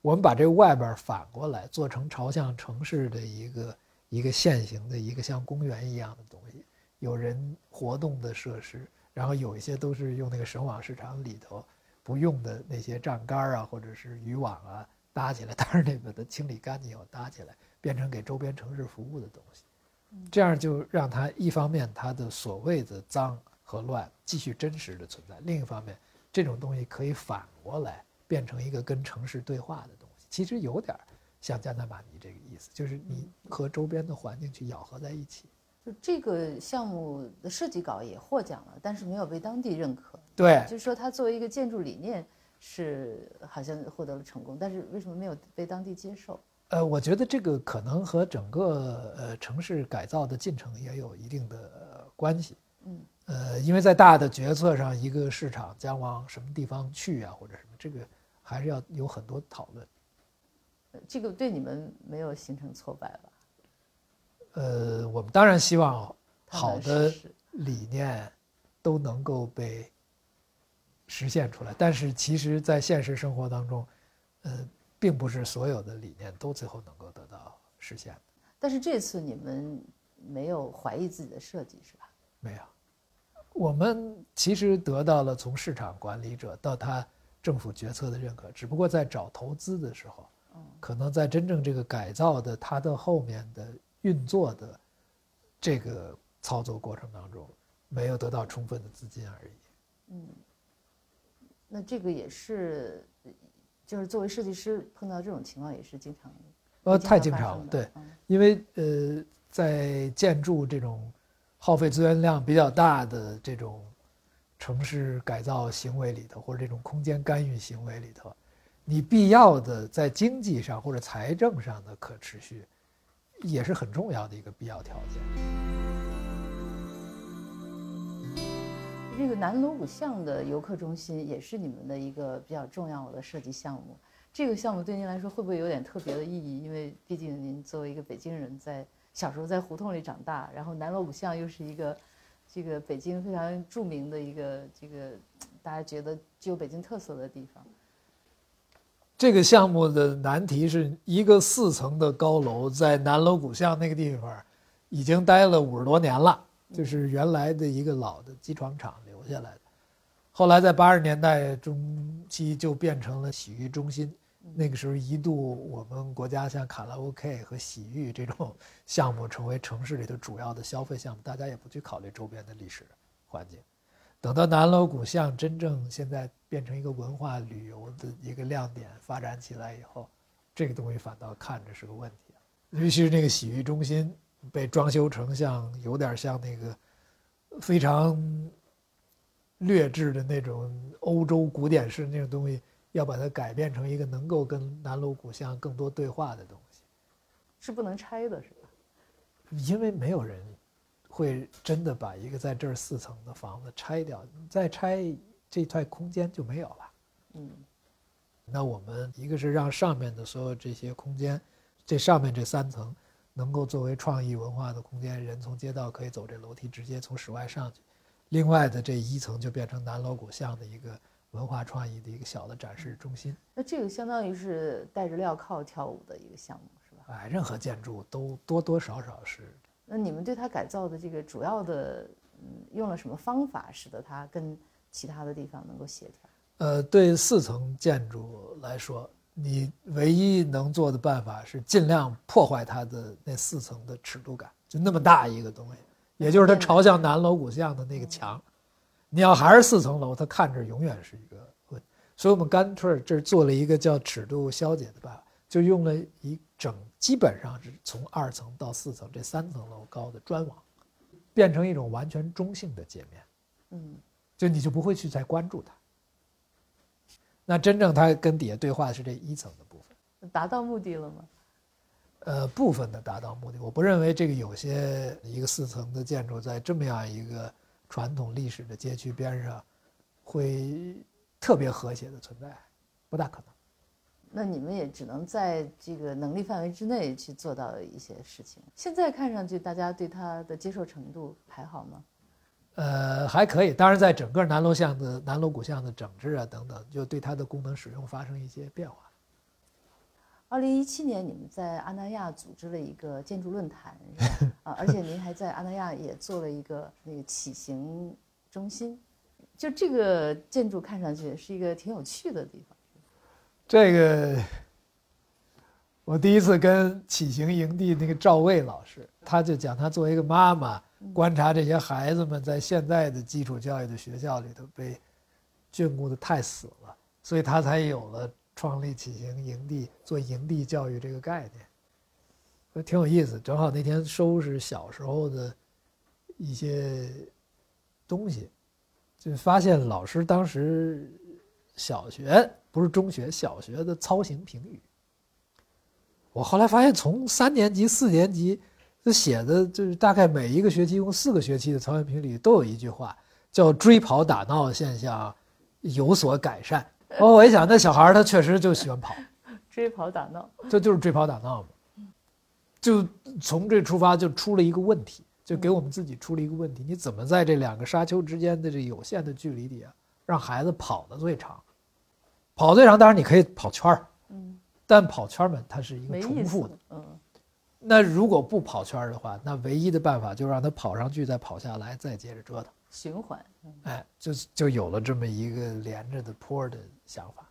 我们把这外边反过来做成朝向城市的一个一个线形的一个像公园一样的东西，有人活动的设施。然后有一些都是用那个省网市场里头不用的那些站杆啊，或者是渔网啊搭起来，当然得把它清理干净以后搭起来，变成给周边城市服务的东西。这样就让它一方面它的所谓的脏和乱继续真实的存在，另一方面这种东西可以反过来变成一个跟城市对话的东西。其实有点像加纳马尼这个意思，就是你和周边的环境去咬合在一起。就这个项目的设计稿也获奖了，但是没有被当地认可。对，就是说它作为一个建筑理念是好像获得了成功，但是为什么没有被当地接受？呃，我觉得这个可能和整个呃城市改造的进程也有一定的关系。嗯，呃，因为在大的决策上，一个市场将往什么地方去啊，或者什么，这个还是要有很多讨论。这个对你们没有形成挫败吧？呃，我们当然希望好的理念都能够被实现出来，但是其实，在现实生活当中，呃，并不是所有的理念都最后能够得到实现的。但是这次你们没有怀疑自己的设计，是吧？没有，我们其实得到了从市场管理者到他政府决策的认可，只不过在找投资的时候，可能在真正这个改造的它的后面的。运作的这个操作过程当中，没有得到充分的资金而已。嗯，那这个也是，就是作为设计师碰到这种情况也是经常，呃，太经常了。对，因为呃，在建筑这种耗费资源量比较大的这种城市改造行为里头，或者这种空间干预行为里头，你必要的在经济上或者财政上的可持续。也是很重要的一个必要条件。这个南锣鼓巷的游客中心也是你们的一个比较重要的设计项目。这个项目对您来说会不会有点特别的意义？因为毕竟您作为一个北京人，在小时候在胡同里长大，然后南锣鼓巷又是一个这个北京非常著名的一个这个大家觉得具有北京特色的地方。这个项目的难题是一个四层的高楼，在南锣鼓巷那个地方，已经待了五十多年了，就是原来的一个老的机床厂留下来的。后来在八十年代中期就变成了洗浴中心，那个时候一度我们国家像卡拉 OK 和洗浴这种项目成为城市里的主要的消费项目，大家也不去考虑周边的历史环境。等到南锣鼓巷真正现在变成一个文化旅游的一个亮点，发展起来以后，这个东西反倒看着是个问题。尤其是那个洗浴中心被装修成像有点像那个非常劣质的那种欧洲古典式那种东西，要把它改变成一个能够跟南锣鼓巷更多对话的东西，是不能拆的，是吧？因为没有人。会真的把一个在这儿四层的房子拆掉，再拆这块空间就没有了。嗯，那我们一个是让上面的所有这些空间，这上面这三层能够作为创意文化的空间，人从街道可以走这楼梯直接从室外上去。另外的这一层就变成南锣鼓巷的一个文化创意的一个小的展示中心。那这个相当于是带着镣铐跳舞的一个项目，是吧？哎，任何建筑都多多少少是。那你们对它改造的这个主要的嗯用了什么方法，使得它跟其他的地方能够协调？呃，对四层建筑来说，你唯一能做的办法是尽量破坏它的那四层的尺度感，就那么大一个东西，也就是它朝向南锣鼓巷的那个墙。你要还是四层楼，它看着永远是一个问。所以我们干脆这儿做了一个叫尺度消解的办法，就用了一整，基本上是从二层到四层这三层楼高的砖网，变成一种完全中性的界面。嗯，就你就不会去再关注它。那真正他跟底下对话的是这一层的部分，达到目的了吗？呃，部分的达到目的。我不认为这个有些一个四层的建筑在这么样一个传统历史的街区边上，会特别和谐的存在，不大可能。那你们也只能在这个能力范围之内去做到一些事情。现在看上去，大家对它的接受程度还好吗？呃，还可以。当然，在整个南锣巷的南锣鼓巷的整治啊等等，就对它的功能使用发生一些变化。二零一七年，你们在阿那亚组织了一个建筑论坛，[laughs] 啊，而且您还在阿那亚也做了一个那个启行中心，就这个建筑看上去是一个挺有趣的地方。这个，我第一次跟启行营地那个赵卫老师，他就讲他作为一个妈妈。观察这些孩子们在现在的基础教育的学校里头被眷顾的太死了，所以他才有了创立启行营地做营地教育这个概念，挺有意思。正好那天收拾小时候的一些东西，就发现老师当时小学不是中学，小学的操行评语。我后来发现，从三年级、四年级。这写的就是大概每一个学期，共四个学期的操行评里都有一句话，叫“追跑打闹现象有所改善”。哦，我一想，那小孩他确实就喜欢跑，[laughs] 追跑打闹，这就是追跑打闹嘛。就从这出发，就出了一个问题，就给我们自己出了一个问题：你怎么在这两个沙丘之间的这有限的距离里啊，让孩子跑得最长？跑最长，当然你可以跑圈儿，嗯，但跑圈儿嘛，它是一个重复的，嗯。那如果不跑圈的话，那唯一的办法就让他跑上去，再跑下来，再接着折腾，循环。哎，就就有了这么一个连着的坡的想法。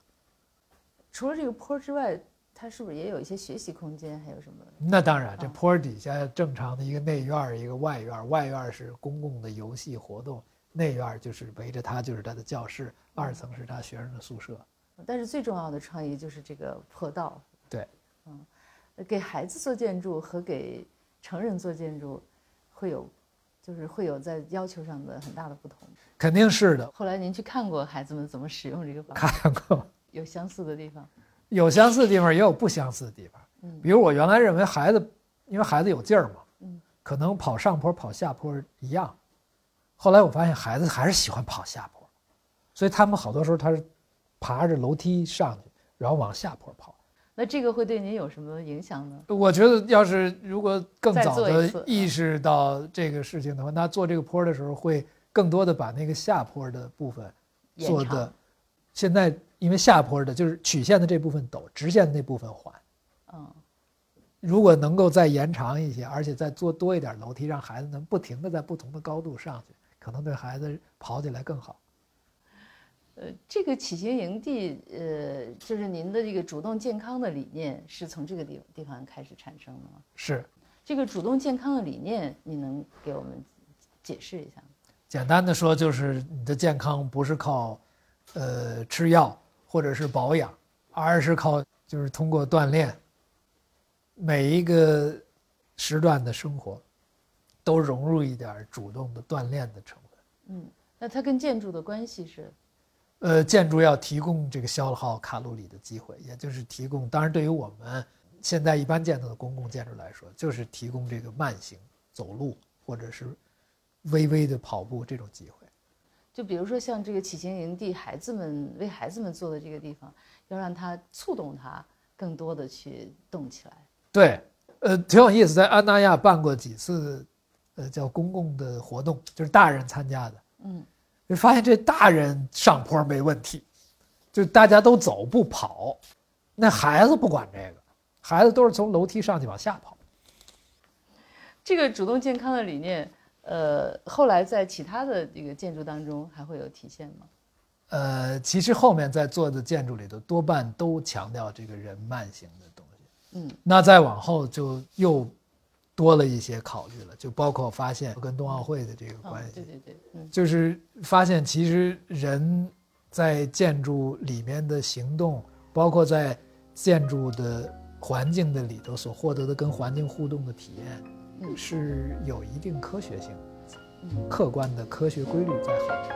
除了这个坡之外，它是不是也有一些学习空间？还有什么？那当然，这坡底下正常的一个内院一个外院外院是公共的游戏活动，内院就是围着它就是它的教室，二层是他学生的宿舍。但是最重要的创意就是这个坡道。对，嗯。给孩子做建筑和给成人做建筑，会有，就是会有在要求上的很大的不同。肯定是的。后来您去看过孩子们怎么使用这个方法？看过。有相似的地方，有相似的地方，也有不相似的地方。嗯，比如我原来认为孩子，因为孩子有劲儿嘛，嗯，可能跑上坡跑下坡一样。后来我发现孩子还是喜欢跑下坡，所以他们好多时候他是爬着楼梯上去，然后往下坡跑。那这个会对您有什么影响呢？我觉得，要是如果更早的意识到这个事情的话，那做这个坡的时候会更多的把那个下坡的部分做的。现在因为下坡的就是曲线的这部分陡，直线的那部分缓。嗯，如果能够再延长一些，而且再做多一点楼梯，让孩子能不停的在不同的高度上去，可能对孩子跑起来更好。呃，这个启行营地，呃，就是您的这个主动健康的理念是从这个地地方开始产生的吗？是，这个主动健康的理念，你能给我们解释一下吗？简单的说，就是你的健康不是靠，呃，吃药或者是保养，而是靠就是通过锻炼。每一个时段的生活，都融入一点主动的锻炼的成分。嗯，那它跟建筑的关系是？呃，建筑要提供这个消耗卡路里的机会，也就是提供。当然，对于我们现在一般见到的公共建筑来说，就是提供这个慢行、走路或者是微微的跑步这种机会。就比如说像这个启行营地，孩子们为孩子们做的这个地方，要让他触动他更多的去动起来。对，呃，挺有意思，在安那亚办过几次，呃，叫公共的活动，就是大人参加的。嗯。就发现这大人上坡没问题，就大家都走不跑，那孩子不管这个，孩子都是从楼梯上去往下跑。这个主动健康的理念呃，后来在其他的这个建筑当中还会有体现吗？呃，其实后面在做的建筑里头，多半都强调这个人慢性的东西。嗯，那再往后就又多了一些考虑了，就包括发现跟冬奥会的这个关系，对对对，嗯就是发现其实人在建筑里面的行动，包括在建筑的环境的里头所获得的跟环境互动的体验，嗯是有一定科学性、嗯客观的科学规律在后面。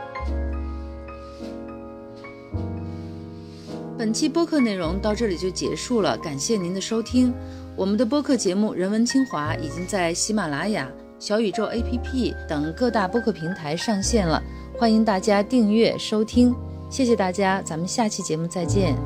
本期播客内容到这里就结束了，感谢您的收听。我们的播客节目《人文清华》已经在喜马拉雅、小宇宙 APP 等各大播客平台上线了，欢迎大家订阅收听。谢谢大家，咱们下期节目再见。